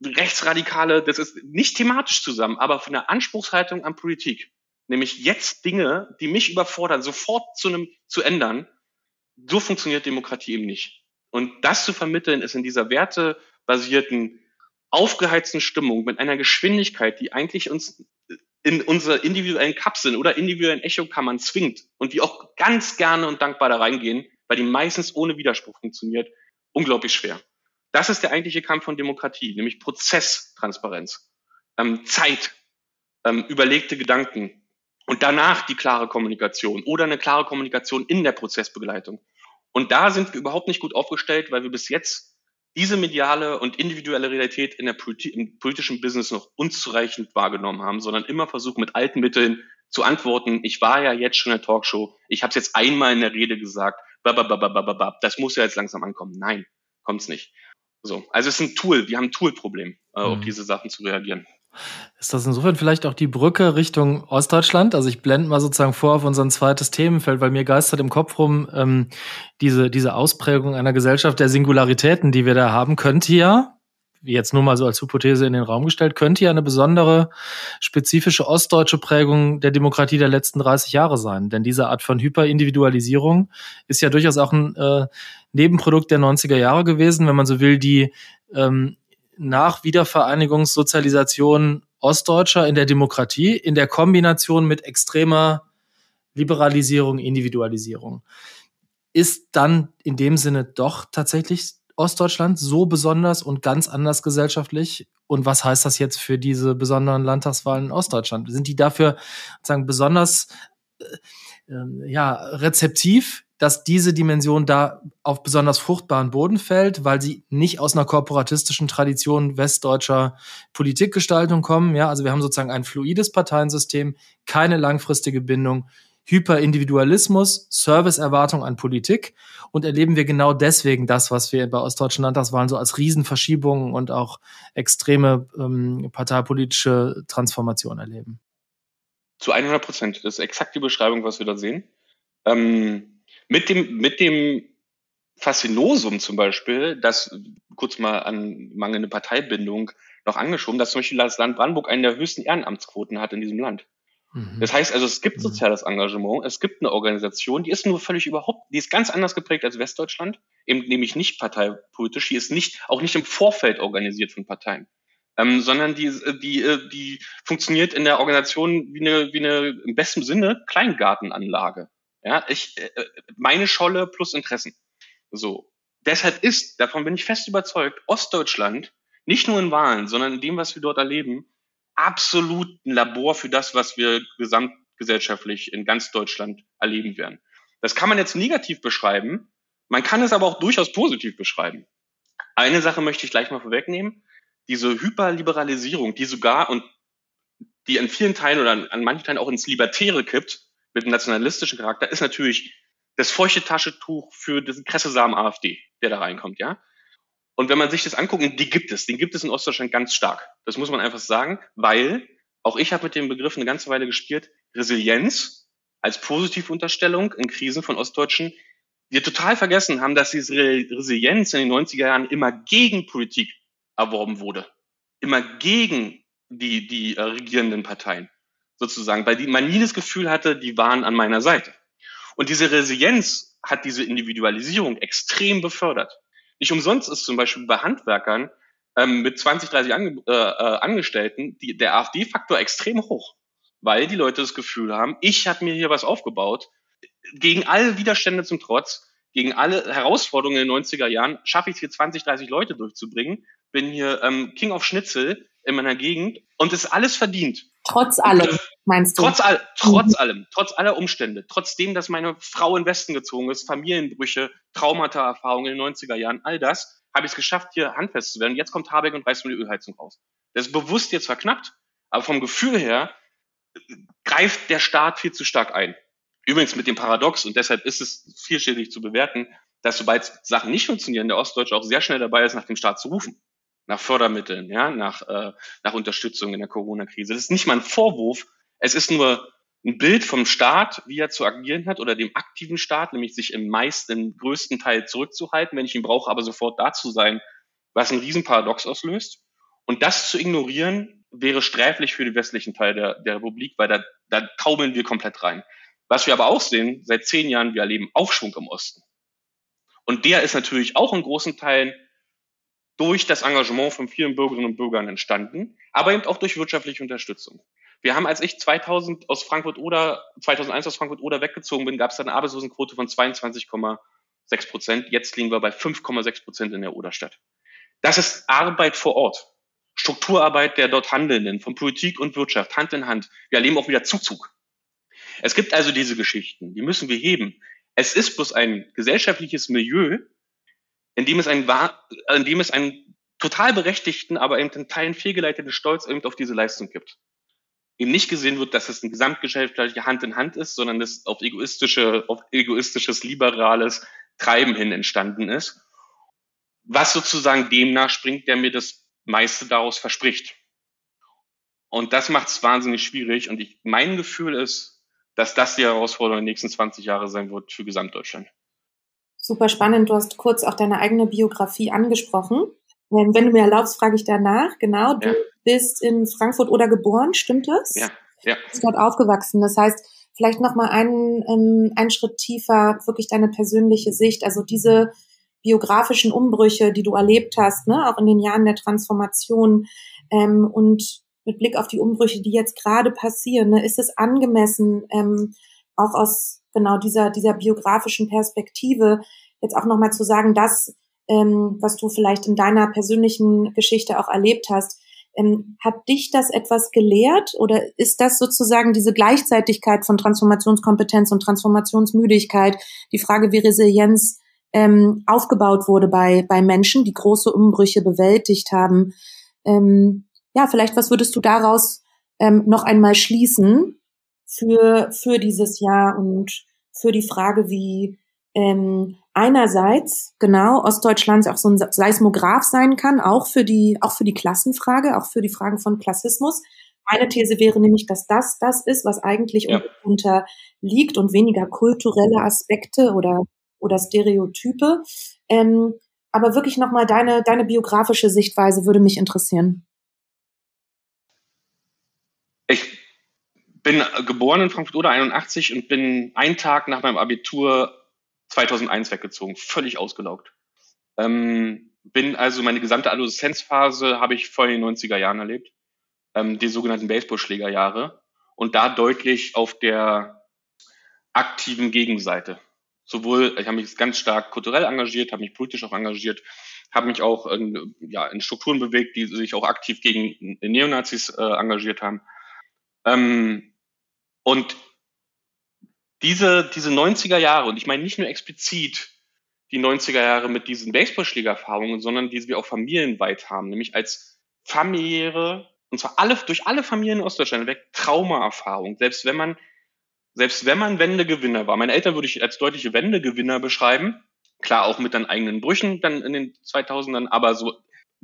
Rechtsradikale, das ist nicht thematisch zusammen, aber von der Anspruchshaltung an Politik, nämlich jetzt Dinge, die mich überfordern, sofort zu einem zu ändern, so funktioniert Demokratie eben nicht. Und das zu vermitteln, ist in dieser wertebasierten, aufgeheizten Stimmung mit einer Geschwindigkeit, die eigentlich uns in unsere individuellen Kapseln oder individuellen Echokammern zwingt und die auch ganz gerne und dankbar da reingehen, weil die meistens ohne Widerspruch funktioniert, unglaublich schwer. Das ist der eigentliche Kampf von Demokratie, nämlich Prozesstransparenz, ähm, Zeit, ähm, überlegte Gedanken und danach die klare Kommunikation oder eine klare Kommunikation in der Prozessbegleitung. Und da sind wir überhaupt nicht gut aufgestellt, weil wir bis jetzt diese mediale und individuelle Realität in der Politi im politischen Business noch unzureichend wahrgenommen haben, sondern immer versuchen mit alten Mitteln zu antworten. Ich war ja jetzt schon in der Talkshow, ich habe es jetzt einmal in der Rede gesagt, das muss ja jetzt langsam ankommen. Nein, kommt's nicht. So, also es ist ein Tool, wir haben ein Toolproblem, äh, mhm. auf diese Sachen zu reagieren. Ist das insofern vielleicht auch die Brücke Richtung Ostdeutschland? Also ich blende mal sozusagen vor auf unser zweites Themenfeld, weil mir geistert im Kopf rum ähm, diese, diese Ausprägung einer Gesellschaft der Singularitäten, die wir da haben, könnte ja, jetzt nur mal so als Hypothese in den Raum gestellt, könnte ja eine besondere spezifische ostdeutsche Prägung der Demokratie der letzten 30 Jahre sein. Denn diese Art von Hyperindividualisierung ist ja durchaus auch ein äh, Nebenprodukt der 90er Jahre gewesen, wenn man so will, die ähm, nach Wiedervereinigungssozialisation Ostdeutscher in der Demokratie in der Kombination mit extremer Liberalisierung, Individualisierung. Ist dann in dem Sinne doch tatsächlich Ostdeutschland so besonders und ganz anders gesellschaftlich? Und was heißt das jetzt für diese besonderen Landtagswahlen in Ostdeutschland? Sind die dafür sozusagen besonders äh, äh, ja, rezeptiv, dass diese Dimension da auf besonders fruchtbaren Boden fällt, weil sie nicht aus einer korporatistischen Tradition westdeutscher Politikgestaltung kommen. Ja, also wir haben sozusagen ein fluides Parteiensystem, keine langfristige Bindung, Hyperindividualismus, Serviceerwartung an Politik und erleben wir genau deswegen das, was wir bei ostdeutschen Landtagswahlen so als Riesenverschiebungen und auch extreme ähm, parteipolitische Transformation erleben. Zu 100 Prozent. Das ist exakt die Beschreibung, was wir da sehen. Ähm, mit dem, mit dem Faszinosum zum Beispiel, das kurz mal an mangelnde Parteibindung noch angeschoben, dass zum Beispiel das Land Brandenburg eine der höchsten Ehrenamtsquoten hat in diesem Land. Mhm. Das heißt also, es gibt mhm. soziales Engagement, es gibt eine Organisation, die ist nur völlig überhaupt, die ist ganz anders geprägt als Westdeutschland, eben nämlich nicht parteipolitisch, die ist nicht, auch nicht im Vorfeld organisiert von Parteien. Ähm, sondern die, die, äh, die funktioniert in der Organisation wie eine, wie eine im besten Sinne Kleingartenanlage. Ja, ich, äh, meine Scholle plus Interessen. So. Deshalb ist, davon bin ich fest überzeugt, Ostdeutschland nicht nur in Wahlen, sondern in dem, was wir dort erleben, absolut ein Labor für das, was wir gesamtgesellschaftlich in ganz Deutschland erleben werden. Das kann man jetzt negativ beschreiben, man kann es aber auch durchaus positiv beschreiben. Eine Sache möchte ich gleich mal vorwegnehmen. Diese Hyperliberalisierung, die sogar und die an vielen Teilen oder an, an manchen Teilen auch ins Libertäre kippt, mit einem nationalistischen Charakter, ist natürlich das feuchte Taschentuch für diesen Kressesamen AfD, der da reinkommt, ja. Und wenn man sich das anguckt, die gibt es, den gibt es in Ostdeutschland ganz stark. Das muss man einfach sagen, weil auch ich habe mit dem Begriff eine ganze Weile gespielt, Resilienz als Positivunterstellung in Krisen von Ostdeutschen, wir total vergessen haben, dass diese Resilienz in den 90er Jahren immer gegen Politik erworben wurde. Immer gegen die, die äh, regierenden Parteien sozusagen, weil die, man nie das Gefühl hatte, die waren an meiner Seite. Und diese Resilienz hat diese Individualisierung extrem befördert. Nicht umsonst ist zum Beispiel bei Handwerkern ähm, mit 20, 30 Ange äh, äh, Angestellten die, der AfD-Faktor extrem hoch, weil die Leute das Gefühl haben, ich habe mir hier was aufgebaut, gegen alle Widerstände zum Trotz, gegen alle Herausforderungen in den 90er Jahren, schaffe ich es hier 20, 30 Leute durchzubringen, bin hier ähm, King of Schnitzel in meiner Gegend und ist alles verdient. Trotz allem, meinst du? Trotz, all, trotz mhm. allem, trotz aller Umstände, trotzdem, dass meine Frau in Westen gezogen ist, Familienbrüche, Traumata-Erfahrungen in den 90er Jahren, all das, habe ich es geschafft, hier handfest zu werden. Jetzt kommt Habeck und reißt mir die Ölheizung raus. Das ist bewusst jetzt verknappt, aber vom Gefühl her greift der Staat viel zu stark ein. Übrigens mit dem Paradox, und deshalb ist es vielschädlich zu bewerten, dass sobald Sachen nicht funktionieren, der Ostdeutsche auch sehr schnell dabei ist, nach dem Staat zu rufen nach Fördermitteln, ja, nach, äh, nach Unterstützung in der Corona-Krise. Das ist nicht mal ein Vorwurf, es ist nur ein Bild vom Staat, wie er zu agieren hat, oder dem aktiven Staat, nämlich sich im meisten, größten Teil zurückzuhalten, wenn ich ihn brauche, aber sofort da zu sein, was ein Riesenparadox auslöst. Und das zu ignorieren, wäre sträflich für den westlichen Teil der, der Republik, weil da, da taumeln wir komplett rein. Was wir aber auch sehen, seit zehn Jahren, wir erleben Aufschwung im Osten. Und der ist natürlich auch in großen Teilen durch das Engagement von vielen Bürgerinnen und Bürgern entstanden, aber eben auch durch wirtschaftliche Unterstützung. Wir haben, als ich 2000 aus Frankfurt oder 2001 aus Frankfurt oder weggezogen bin, gab es eine Arbeitslosenquote von 22,6 Prozent. Jetzt liegen wir bei 5,6 Prozent in der Oderstadt. Das ist Arbeit vor Ort. Strukturarbeit der dort Handelnden, von Politik und Wirtschaft, Hand in Hand. Wir erleben auch wieder Zuzug. Es gibt also diese Geschichten, die müssen wir heben. Es ist bloß ein gesellschaftliches Milieu, in dem es einen, in dem es einen total berechtigten, aber eben in Teilen fehlgeleiteten Stolz eben auf diese Leistung gibt. Eben nicht gesehen wird, dass es ein gesamtgesellschaftlicher Hand in Hand ist, sondern es auf egoistische, auf egoistisches, liberales Treiben hin entstanden ist. Was sozusagen dem nachspringt, der mir das meiste daraus verspricht. Und das macht es wahnsinnig schwierig. Und ich, mein Gefühl ist, dass das die Herausforderung den nächsten 20 Jahre sein wird für Gesamtdeutschland. Super spannend. Du hast kurz auch deine eigene Biografie angesprochen. Ähm, wenn du mir erlaubst, frage ich danach. Genau, du ja. bist in Frankfurt oder geboren, stimmt das? Ja. ja. Du bist dort aufgewachsen. Das heißt, vielleicht noch mal einen, ähm, einen Schritt tiefer, wirklich deine persönliche Sicht. Also diese biografischen Umbrüche, die du erlebt hast, ne, auch in den Jahren der Transformation ähm, und mit Blick auf die Umbrüche, die jetzt gerade passieren, ne, ist es angemessen, ähm, auch aus genau dieser, dieser biografischen Perspektive jetzt auch nochmal zu sagen, das, ähm, was du vielleicht in deiner persönlichen Geschichte auch erlebt hast, ähm, hat dich das etwas gelehrt oder ist das sozusagen diese Gleichzeitigkeit von Transformationskompetenz und Transformationsmüdigkeit, die Frage, wie Resilienz ähm, aufgebaut wurde bei, bei Menschen, die große Umbrüche bewältigt haben? Ähm, ja, vielleicht, was würdest du daraus ähm, noch einmal schließen für, für dieses Jahr und für die Frage, wie ähm, einerseits genau Ostdeutschlands auch so ein Seismograph sein kann, auch für die auch für die Klassenfrage, auch für die Fragen von Klassismus. Meine These wäre nämlich, dass das das ist, was eigentlich ja. unterliegt und weniger kulturelle Aspekte oder oder Stereotype. Ähm, aber wirklich nochmal deine deine biografische Sichtweise würde mich interessieren. Ich bin geboren in Frankfurt-Oder 81 und bin einen Tag nach meinem Abitur 2001 weggezogen, völlig ausgelaugt. Ähm, bin also meine gesamte Adoleszenzphase habe ich vor den 90er Jahren erlebt, ähm, die sogenannten Baseballschlägerjahre und da deutlich auf der aktiven Gegenseite. Sowohl, ich habe mich ganz stark kulturell engagiert, habe mich politisch auch engagiert, habe mich auch in, ja, in Strukturen bewegt, die sich auch aktiv gegen Neonazis äh, engagiert haben. Ähm, und diese, diese 90er Jahre, und ich meine nicht nur explizit die 90er Jahre mit diesen Baseballschlägererfahrungen, sondern die wir auch familienweit haben, nämlich als familiäre, und zwar alle, durch alle Familien in Ostdeutschland weg, Traumaerfahrung. Selbst wenn man, selbst wenn man Wendegewinner war. Meine Eltern würde ich als deutliche Wendegewinner beschreiben. Klar, auch mit dann eigenen Brüchen dann in den 2000ern, aber so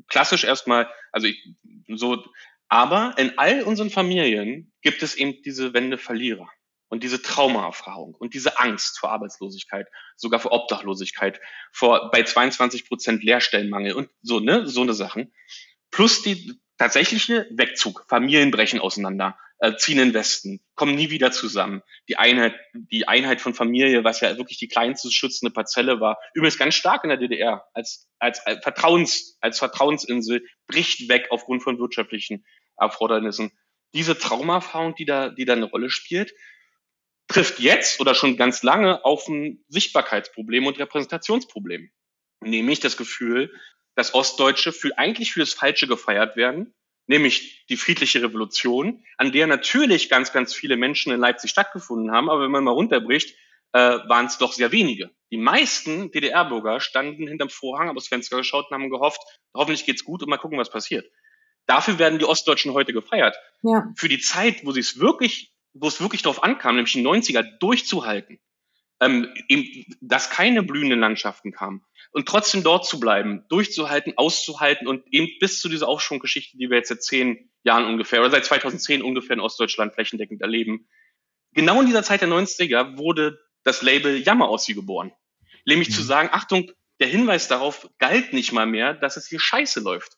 klassisch erstmal, also ich, so, aber in all unseren Familien gibt es eben diese Wendeverlierer und diese Traumaerfahrung und diese Angst vor Arbeitslosigkeit, sogar vor Obdachlosigkeit, vor bei 22 Prozent Lehrstellenmangel und so, ne, so eine Sachen. Plus die tatsächliche Wegzug, Familien brechen auseinander, äh, ziehen in Westen, kommen nie wieder zusammen. Die Einheit, die Einheit von Familie, was ja wirklich die kleinste schützende Parzelle war, übrigens ganz stark in der DDR, als, als, als Vertrauens, als Vertrauensinsel, bricht weg aufgrund von wirtschaftlichen Erfordernissen. Diese Traumaerfahrung, die da, die da eine Rolle spielt, trifft jetzt oder schon ganz lange auf ein Sichtbarkeitsproblem und Repräsentationsproblem. Nämlich das Gefühl, dass Ostdeutsche für, eigentlich für das Falsche gefeiert werden, nämlich die friedliche Revolution, an der natürlich ganz, ganz viele Menschen in Leipzig stattgefunden haben, aber wenn man mal runterbricht, äh, waren es doch sehr wenige. Die meisten DDR-Bürger standen hinterm Vorhang, haben aus Fenster geschaut und haben gehofft, hoffentlich geht's gut und mal gucken, was passiert. Dafür werden die Ostdeutschen heute gefeiert. Ja. Für die Zeit, wo sie es wirklich wo es wirklich darauf ankam, nämlich die 90er durchzuhalten, ähm, eben, dass keine blühenden Landschaften kamen und trotzdem dort zu bleiben, durchzuhalten, auszuhalten und eben bis zu dieser Aufschwunggeschichte, die wir jetzt seit zehn Jahren ungefähr oder seit 2010 ungefähr in Ostdeutschland flächendeckend erleben. Genau in dieser Zeit der 90er wurde das Label Jammer aus sie geboren. Nämlich mhm. zu sagen, Achtung, der Hinweis darauf galt nicht mal mehr, dass es hier scheiße läuft.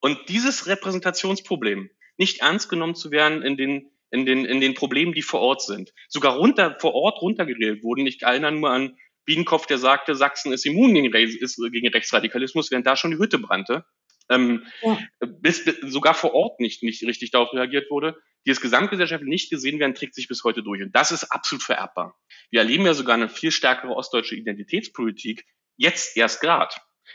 Und dieses Repräsentationsproblem, nicht ernst genommen zu werden in den in den, in den Problemen, die vor Ort sind. Sogar runter, vor Ort runtergeredet wurden. Ich erinnere nur an Biedenkopf, der sagte, Sachsen ist immun gegen, ist, gegen Rechtsradikalismus, während da schon die Hütte brannte. Ähm, ja. bis, bis, sogar vor Ort nicht, nicht richtig darauf reagiert wurde. Die es gesamtgesellschaftlich nicht gesehen werden, trägt sich bis heute durch. Und das ist absolut vererbbar. Wir erleben ja sogar eine viel stärkere ostdeutsche Identitätspolitik, jetzt erst gerade.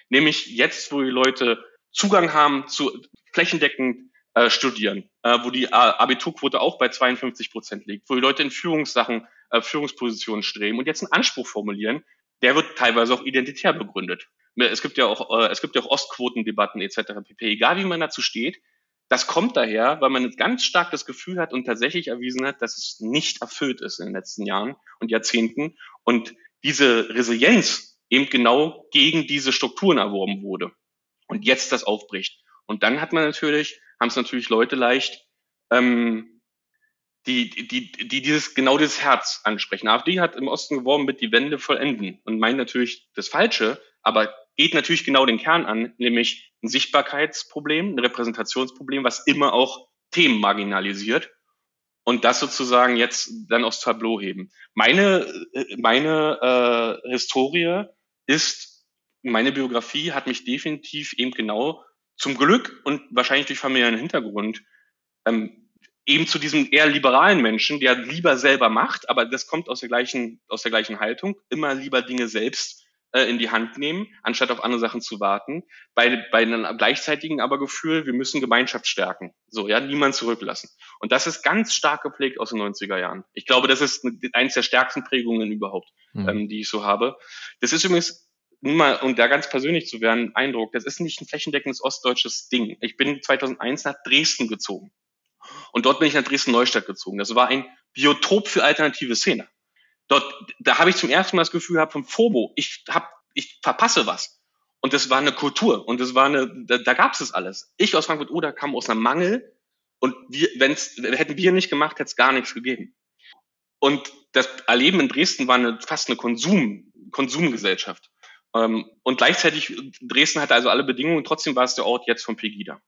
Nämlich jetzt, wo die Leute Zugang haben zu flächendeckend äh, studieren, äh, wo die Abiturquote auch bei 52 Prozent liegt, wo die Leute in Führungssachen, äh, Führungspositionen streben und jetzt einen Anspruch formulieren, der wird teilweise auch identitär begründet. Es gibt ja auch, äh, es gibt ja auch Ostquotendebatten etc. pp. Egal wie man dazu steht, das kommt daher, weil man ganz stark das Gefühl hat und tatsächlich erwiesen hat, dass es nicht erfüllt ist in den letzten Jahren und Jahrzehnten und diese Resilienz eben genau gegen diese Strukturen erworben wurde und jetzt das aufbricht. Und dann hat man natürlich haben es natürlich Leute leicht, ähm, die, die, die dieses, genau dieses Herz ansprechen. AfD hat im Osten geworben mit die Wende vollenden und meint natürlich das Falsche, aber geht natürlich genau den Kern an, nämlich ein Sichtbarkeitsproblem, ein Repräsentationsproblem, was immer auch Themen marginalisiert und das sozusagen jetzt dann aufs Tableau heben. Meine, meine äh, Historie ist, meine Biografie hat mich definitiv eben genau zum Glück und wahrscheinlich durch familiären Hintergrund ähm, eben zu diesem eher liberalen Menschen, der lieber selber macht, aber das kommt aus der gleichen, aus der gleichen Haltung, immer lieber Dinge selbst äh, in die Hand nehmen, anstatt auf andere Sachen zu warten. Bei, bei einem gleichzeitigen aber Gefühl, wir müssen Gemeinschaft stärken. So, ja, niemand zurücklassen. Und das ist ganz stark geprägt aus den 90er Jahren. Ich glaube, das ist eines der stärksten Prägungen überhaupt, mhm. ähm, die ich so habe. Das ist übrigens mal, um da ganz persönlich zu werden, Eindruck, das ist nicht ein flächendeckendes ostdeutsches Ding. Ich bin 2001 nach Dresden gezogen. Und dort bin ich nach Dresden-Neustadt gezogen. Das war ein Biotop für alternative Szene. Dort, da habe ich zum ersten Mal das Gefühl gehabt vom FOBO, ich hab, ich verpasse was. Und das war eine Kultur und das war eine, da, da gab es das alles. Ich aus Frankfurt-Oder kam aus einem Mangel und wir, wenn's, hätten wir nicht gemacht, hätte es gar nichts gegeben. Und das Erleben in Dresden war eine, fast eine Konsum, Konsumgesellschaft. Ähm, und gleichzeitig, Dresden hatte also alle Bedingungen, trotzdem war es der Ort jetzt von Pegida.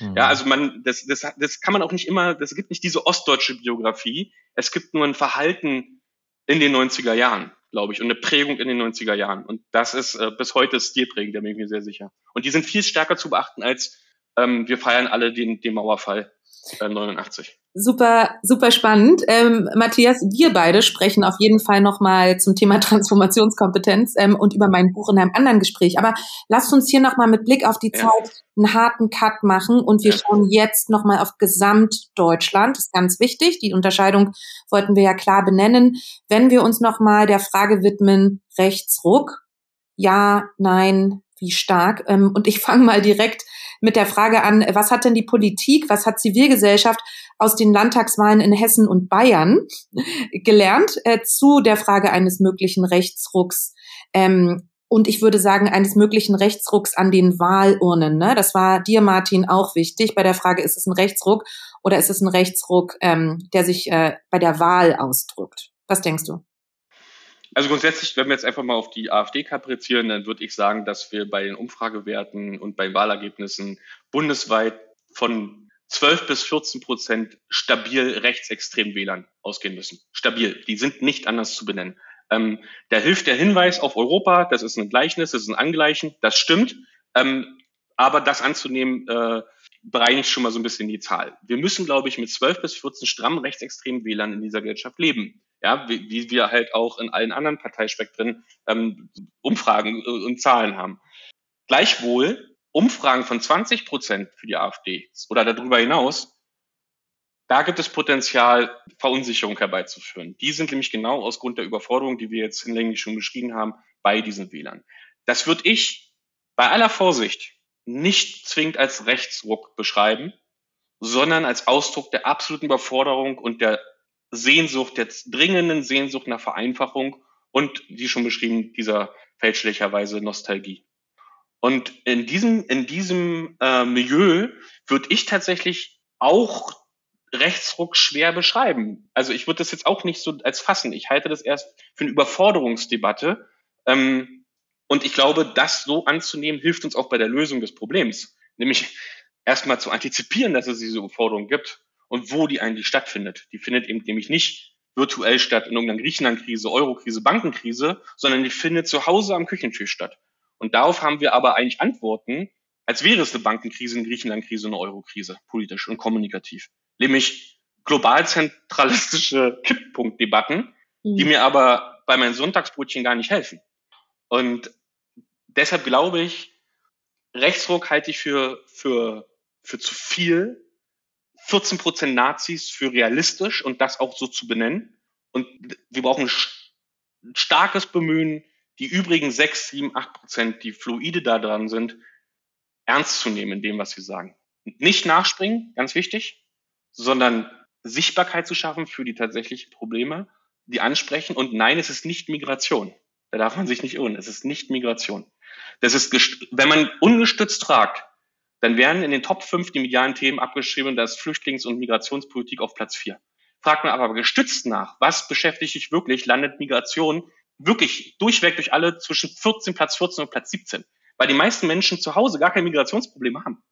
Mhm. Ja, also man, das, das, das kann man auch nicht immer, das gibt nicht diese ostdeutsche Biografie. Es gibt nur ein Verhalten in den 90er Jahren, glaube ich, und eine Prägung in den 90er Jahren. Und das ist äh, bis heute stilprägend, da bin ich mir sehr sicher. Und die sind viel stärker zu beachten als ähm, wir feiern alle den, den Mauerfall äh, 89 super, super spannend. Ähm, Matthias, wir beide sprechen auf jeden Fall nochmal zum Thema Transformationskompetenz ähm, und über mein Buch in einem anderen Gespräch. Aber lasst uns hier nochmal mit Blick auf die ja. Zeit einen harten Cut machen und wir ja. schauen jetzt nochmal auf Gesamtdeutschland. Das ist ganz wichtig. Die Unterscheidung wollten wir ja klar benennen. Wenn wir uns nochmal der Frage widmen, Rechtsruck, ja, nein, wie stark. Ähm, und ich fange mal direkt mit der Frage an, was hat denn die Politik, was hat Zivilgesellschaft aus den Landtagswahlen in Hessen und Bayern gelernt äh, zu der Frage eines möglichen Rechtsrucks. Ähm, und ich würde sagen, eines möglichen Rechtsrucks an den Wahlurnen. Ne? Das war dir, Martin, auch wichtig bei der Frage, ist es ein Rechtsruck oder ist es ein Rechtsruck, ähm, der sich äh, bei der Wahl ausdrückt? Was denkst du? Also grundsätzlich, wenn wir jetzt einfach mal auf die AfD kaprizieren, dann würde ich sagen, dass wir bei den Umfragewerten und bei Wahlergebnissen bundesweit von 12 bis 14 Prozent stabil rechtsextrem Wählern ausgehen müssen. Stabil. Die sind nicht anders zu benennen. Ähm, da hilft der Hinweis auf Europa, das ist ein Gleichnis, das ist ein Angleichen, das stimmt. Ähm, aber das anzunehmen, äh, bereinigt schon mal so ein bisschen die Zahl. Wir müssen, glaube ich, mit 12 bis 14 stramm rechtsextremen Wählern in dieser Gesellschaft leben. Ja, wie, wie wir halt auch in allen anderen Parteispektren ähm, Umfragen und Zahlen haben. Gleichwohl Umfragen von 20 Prozent für die AfD oder darüber hinaus, da gibt es Potenzial, Verunsicherung herbeizuführen. Die sind nämlich genau aus Grund der Überforderung, die wir jetzt hinlänglich schon beschrieben haben, bei diesen Wählern. Das würde ich bei aller Vorsicht nicht zwingend als Rechtsruck beschreiben, sondern als Ausdruck der absoluten Überforderung und der Sehnsucht, der dringenden Sehnsucht nach Vereinfachung und, wie schon beschrieben, dieser fälschlicherweise Nostalgie. Und in diesem, in diesem äh, Milieu würde ich tatsächlich auch Rechtsruck schwer beschreiben. Also ich würde das jetzt auch nicht so als fassen. Ich halte das erst für eine Überforderungsdebatte. Ähm, und ich glaube, das so anzunehmen, hilft uns auch bei der Lösung des Problems. Nämlich erstmal zu antizipieren, dass es diese Überforderung gibt und wo die eigentlich stattfindet. Die findet eben nämlich nicht virtuell statt in irgendeiner Griechenland-Krise, Euro-Krise, Bankenkrise, sondern die findet zu Hause am Küchentisch statt. Und darauf haben wir aber eigentlich Antworten, als wäre es eine Bankenkrise, eine Griechenland-Krise, eine Euro-Krise, politisch und kommunikativ. Nämlich global zentralistische Kipppunktdebatten, mhm. die mir aber bei meinen Sonntagsbrötchen gar nicht helfen. Und deshalb glaube ich, Rechtsruck halte ich für, für, für zu viel. 14 Prozent Nazis für realistisch und das auch so zu benennen. Und wir brauchen ein starkes Bemühen, die übrigen sechs, sieben, acht Prozent, die fluide da dran sind, ernst zu nehmen in dem, was sie sagen. Nicht nachspringen, ganz wichtig, sondern Sichtbarkeit zu schaffen für die tatsächlichen Probleme, die ansprechen. Und nein, es ist nicht Migration. Da darf man sich nicht irren. Es ist nicht Migration. Das ist, wenn man ungestützt fragt, dann werden in den Top 5 die medialen Themen abgeschrieben, da Flüchtlings- und Migrationspolitik auf Platz 4. Fragt man aber gestützt nach, was beschäftigt dich wirklich, landet Migration wirklich durchweg durch alle zwischen 14, Platz 14 und Platz 17. Weil die meisten Menschen zu Hause gar keine Migrationsprobleme haben.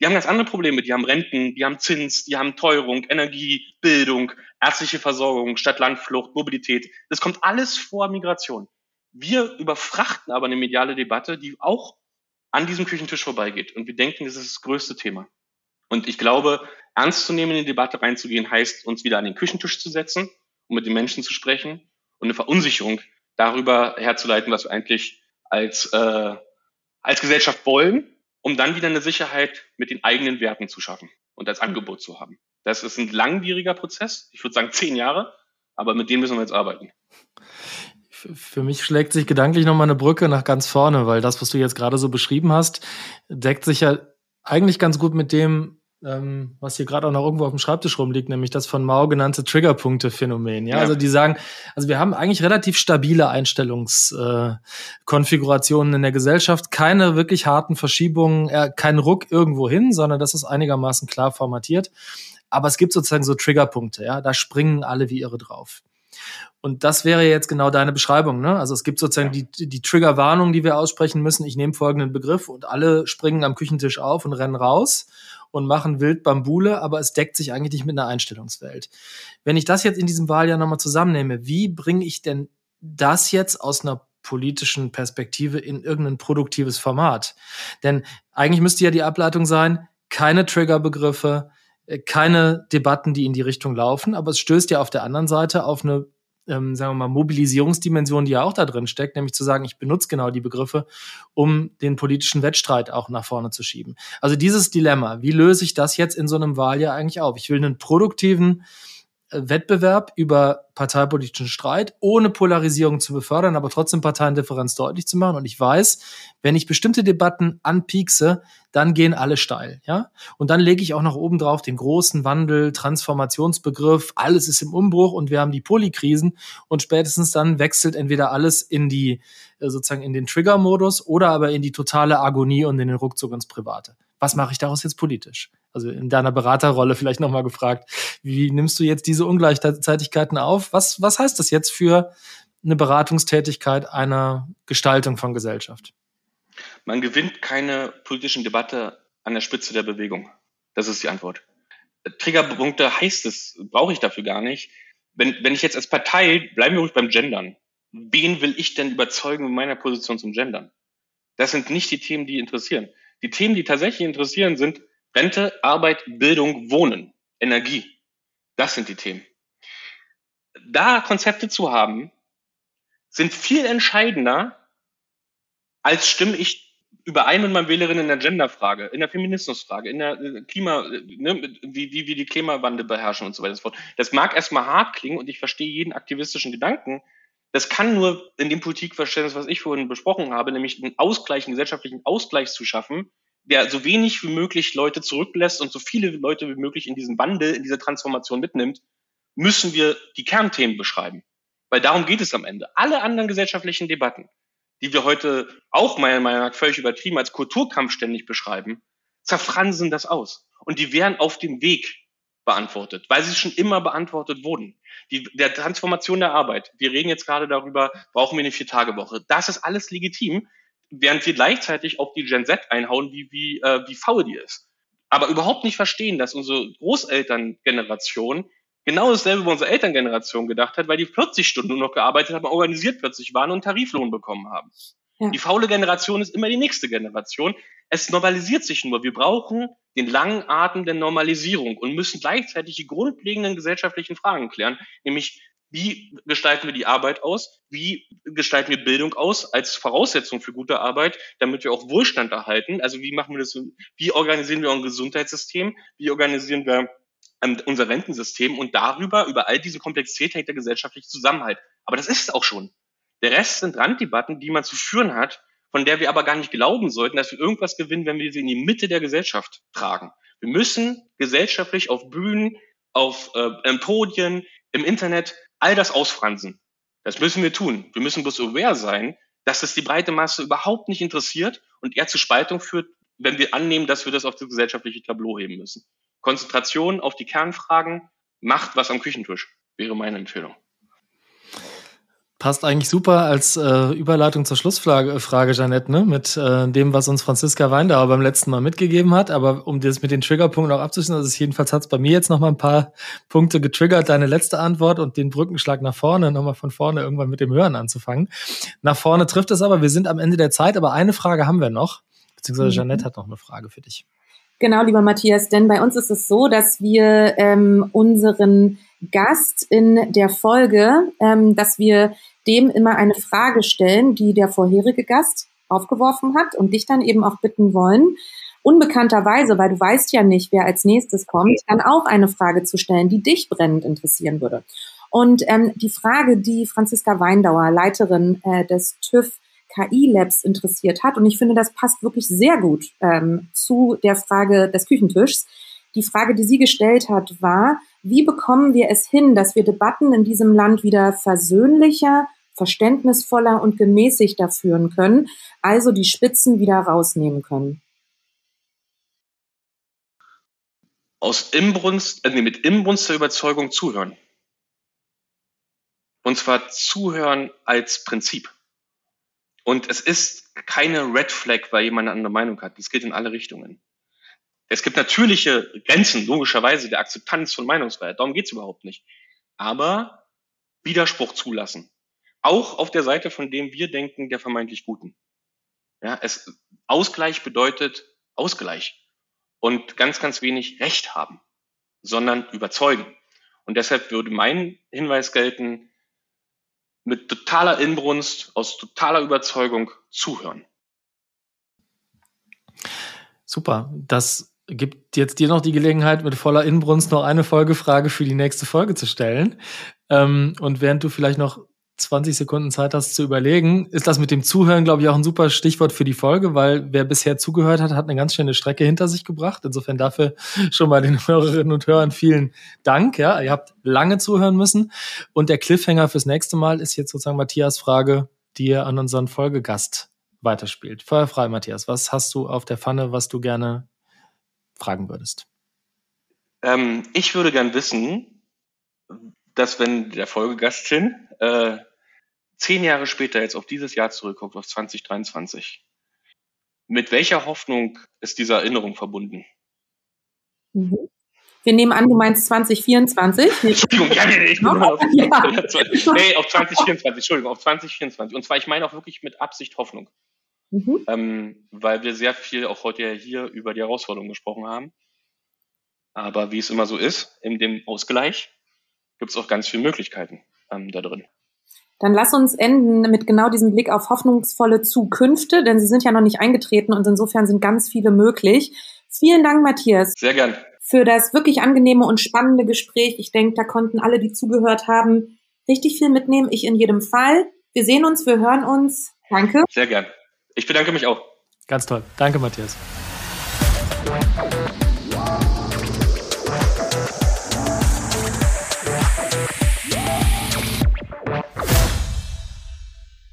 Die haben ganz andere Probleme. Die haben Renten, die haben Zins, die haben Teuerung, Energie, Bildung, ärztliche Versorgung, Stadt-Land-Flucht, Mobilität. Das kommt alles vor Migration. Wir überfrachten aber eine mediale Debatte, die auch an diesem Küchentisch vorbeigeht. Und wir denken, das ist das größte Thema. Und ich glaube, ernst zu nehmen in die Debatte reinzugehen, heißt, uns wieder an den Küchentisch zu setzen, um mit den Menschen zu sprechen und eine Verunsicherung darüber herzuleiten, was wir eigentlich als, äh, als Gesellschaft wollen, um dann wieder eine Sicherheit mit den eigenen Werten zu schaffen und als Angebot zu haben. Das ist ein langwieriger Prozess, ich würde sagen zehn Jahre, aber mit dem müssen wir jetzt arbeiten. Für mich schlägt sich gedanklich nochmal eine Brücke nach ganz vorne, weil das, was du jetzt gerade so beschrieben hast, deckt sich ja eigentlich ganz gut mit dem, ähm, was hier gerade auch noch irgendwo auf dem Schreibtisch rumliegt, nämlich das von Mao genannte Triggerpunkte-Phänomen. Ja? ja? also die sagen, also wir haben eigentlich relativ stabile Einstellungskonfigurationen äh, in der Gesellschaft, keine wirklich harten Verschiebungen, äh, kein Ruck irgendwo hin, sondern das ist einigermaßen klar formatiert. Aber es gibt sozusagen so Triggerpunkte, ja, da springen alle wie irre drauf. Und das wäre jetzt genau deine Beschreibung. Ne? Also es gibt sozusagen die, die Triggerwarnung, die wir aussprechen müssen. Ich nehme folgenden Begriff und alle springen am Küchentisch auf und rennen raus und machen wild Bambule, aber es deckt sich eigentlich nicht mit einer Einstellungswelt. Wenn ich das jetzt in diesem Wahljahr nochmal zusammennehme, wie bringe ich denn das jetzt aus einer politischen Perspektive in irgendein produktives Format? Denn eigentlich müsste ja die Ableitung sein, keine Triggerbegriffe, keine Debatten, die in die Richtung laufen, aber es stößt ja auf der anderen Seite auf eine ähm, sagen wir mal, Mobilisierungsdimension, die ja auch da drin steckt, nämlich zu sagen, ich benutze genau die Begriffe, um den politischen Wettstreit auch nach vorne zu schieben. Also dieses Dilemma, wie löse ich das jetzt in so einem Wahljahr eigentlich auf? Ich will einen produktiven Wettbewerb über parteipolitischen Streit, ohne Polarisierung zu befördern, aber trotzdem Parteiendifferenz deutlich zu machen. Und ich weiß, wenn ich bestimmte Debatten anpiekse, dann gehen alle steil, ja. Und dann lege ich auch noch oben drauf den großen Wandel, Transformationsbegriff, alles ist im Umbruch und wir haben die Polykrisen und spätestens dann wechselt entweder alles in die, äh, sozusagen in den Trigger-Modus oder aber in die totale Agonie und in den Rückzug ins Private. Was mache ich daraus jetzt politisch? Also in deiner Beraterrolle vielleicht nochmal gefragt, wie nimmst du jetzt diese Ungleichzeitigkeiten auf? Was, was heißt das jetzt für eine Beratungstätigkeit einer Gestaltung von Gesellschaft? Man gewinnt keine politischen Debatte an der Spitze der Bewegung. Das ist die Antwort. Triggerpunkte heißt es, brauche ich dafür gar nicht. Wenn, wenn ich jetzt als Partei, bleiben wir ruhig beim Gendern. Wen will ich denn überzeugen mit meiner Position zum Gendern? Das sind nicht die Themen, die interessieren. Die Themen, die tatsächlich interessieren, sind, Rente, Arbeit, Bildung, Wohnen, Energie. Das sind die Themen. Da Konzepte zu haben, sind viel entscheidender, als stimme ich überein mit meinen Wählerinnen in der Genderfrage, in der Feminismusfrage, in der äh, Klima, ne, wie, wie, wie die Klimawandel beherrschen und so weiter und so fort. Das mag erstmal hart klingen und ich verstehe jeden aktivistischen Gedanken. Das kann nur in dem Politikverständnis, was ich vorhin besprochen habe, nämlich einen Ausgleich, einen gesellschaftlichen Ausgleich zu schaffen, der so wenig wie möglich Leute zurücklässt und so viele Leute wie möglich in diesen Wandel, in diese Transformation mitnimmt, müssen wir die Kernthemen beschreiben. Weil darum geht es am Ende. Alle anderen gesellschaftlichen Debatten, die wir heute auch meiner Meinung nach völlig übertrieben als Kulturkampf ständig beschreiben, zerfransen das aus. Und die werden auf dem Weg beantwortet, weil sie schon immer beantwortet wurden. Die, der Transformation der Arbeit. Wir reden jetzt gerade darüber, brauchen wir eine Vier-Tage-Woche. Das ist alles legitim während wir gleichzeitig auf die Gen Z einhauen, wie, wie, äh, wie faul die ist. Aber überhaupt nicht verstehen, dass unsere Großelterngeneration genau dasselbe bei unserer Elterngeneration gedacht hat, weil die 40 Stunden nur noch gearbeitet haben, organisiert plötzlich waren und Tariflohn bekommen haben. Ja. Die faule Generation ist immer die nächste Generation. Es normalisiert sich nur. Wir brauchen den langen Atem der Normalisierung und müssen gleichzeitig die grundlegenden gesellschaftlichen Fragen klären, nämlich wie gestalten wir die Arbeit aus? Wie gestalten wir Bildung aus als Voraussetzung für gute Arbeit, damit wir auch Wohlstand erhalten? Also wie machen wir das? Wie organisieren wir ein Gesundheitssystem? Wie organisieren wir ähm, unser Rentensystem? Und darüber, über all diese Komplexität hängt der gesellschaftliche Zusammenhalt. Aber das ist es auch schon. Der Rest sind Randdebatten, die man zu führen hat, von der wir aber gar nicht glauben sollten, dass wir irgendwas gewinnen, wenn wir sie in die Mitte der Gesellschaft tragen. Wir müssen gesellschaftlich auf Bühnen, auf äh, Podien, im Internet all das ausfransen. Das müssen wir tun. Wir müssen bloß aware sein, dass es die breite Masse überhaupt nicht interessiert und eher zu Spaltung führt, wenn wir annehmen, dass wir das auf das gesellschaftliche Tableau heben müssen. Konzentration auf die Kernfragen macht was am Küchentisch, wäre meine Empfehlung. Passt eigentlich super als äh, Überleitung zur Schlussfrage, Frage, Janette, ne? mit äh, dem, was uns Franziska Weindauer beim letzten Mal mitgegeben hat. Aber um das mit den Triggerpunkten auch abzuschließen, also jedenfalls hat es bei mir jetzt noch mal ein paar Punkte getriggert, deine letzte Antwort und den Brückenschlag nach vorne, nochmal von vorne irgendwann mit dem Hören anzufangen. Nach vorne trifft es aber, wir sind am Ende der Zeit, aber eine Frage haben wir noch, beziehungsweise mhm. Janette hat noch eine Frage für dich. Genau, lieber Matthias, denn bei uns ist es so, dass wir ähm, unseren Gast in der Folge, ähm, dass wir dem immer eine Frage stellen, die der vorherige Gast aufgeworfen hat und dich dann eben auch bitten wollen, unbekannterweise, weil du weißt ja nicht, wer als nächstes kommt, dann auch eine Frage zu stellen, die dich brennend interessieren würde. Und ähm, die Frage, die Franziska Weindauer, Leiterin äh, des TÜV KI Labs interessiert hat, und ich finde, das passt wirklich sehr gut ähm, zu der Frage des Küchentischs. Die Frage, die sie gestellt hat, war, wie bekommen wir es hin, dass wir Debatten in diesem Land wieder versöhnlicher, verständnisvoller und gemäßigter führen können, also die Spitzen wieder rausnehmen können? Aus Imbrunst, äh, nee, mit Imbrunst der Überzeugung zuhören. Und zwar zuhören als Prinzip. Und es ist keine Red Flag, weil jemand eine andere Meinung hat. Das geht in alle Richtungen. Es gibt natürliche Grenzen, logischerweise, der Akzeptanz von Meinungsfreiheit. Darum geht's überhaupt nicht. Aber Widerspruch zulassen. Auch auf der Seite, von dem wir denken, der vermeintlich Guten. Ja, es, Ausgleich bedeutet Ausgleich. Und ganz, ganz wenig Recht haben, sondern überzeugen. Und deshalb würde mein Hinweis gelten, mit totaler Inbrunst, aus totaler Überzeugung zuhören. Super. Das gibt jetzt dir noch die Gelegenheit, mit voller Inbrunst noch eine Folgefrage für die nächste Folge zu stellen. Ähm, und während du vielleicht noch 20 Sekunden Zeit hast zu überlegen, ist das mit dem Zuhören, glaube ich, auch ein super Stichwort für die Folge, weil wer bisher zugehört hat, hat eine ganz schöne Strecke hinter sich gebracht. Insofern dafür schon mal den Hörerinnen und Hörern vielen Dank. Ja, ihr habt lange zuhören müssen. Und der Cliffhanger fürs nächste Mal ist jetzt sozusagen Matthias Frage, die er an unseren Folgegast weiterspielt. Feuerfrei, Matthias. Was hast du auf der Pfanne, was du gerne fragen würdest? Ähm, ich würde gern wissen, dass wenn der Folgegastin äh, zehn Jahre später jetzt auf dieses Jahr zurückguckt, auf 2023, mit welcher Hoffnung ist diese Erinnerung verbunden? Mhm. Wir nehmen an, du meinst 2024. Entschuldigung, ja, nee, ich bin auf, ja. nee, auf 2024, Entschuldigung, auf 2024. Und zwar, ich meine auch wirklich mit Absicht Hoffnung. Mhm. Ähm, weil wir sehr viel auch heute hier über die Herausforderungen gesprochen haben. Aber wie es immer so ist, in dem Ausgleich gibt es auch ganz viele Möglichkeiten ähm, da drin. Dann lass uns enden mit genau diesem Blick auf hoffnungsvolle Zukünfte, denn sie sind ja noch nicht eingetreten und insofern sind ganz viele möglich. Vielen Dank, Matthias. Sehr gern. Für das wirklich angenehme und spannende Gespräch. Ich denke, da konnten alle, die zugehört haben, richtig viel mitnehmen. Ich in jedem Fall. Wir sehen uns, wir hören uns. Danke. Sehr gern. Ich bedanke mich auch. Ganz toll. Danke, Matthias.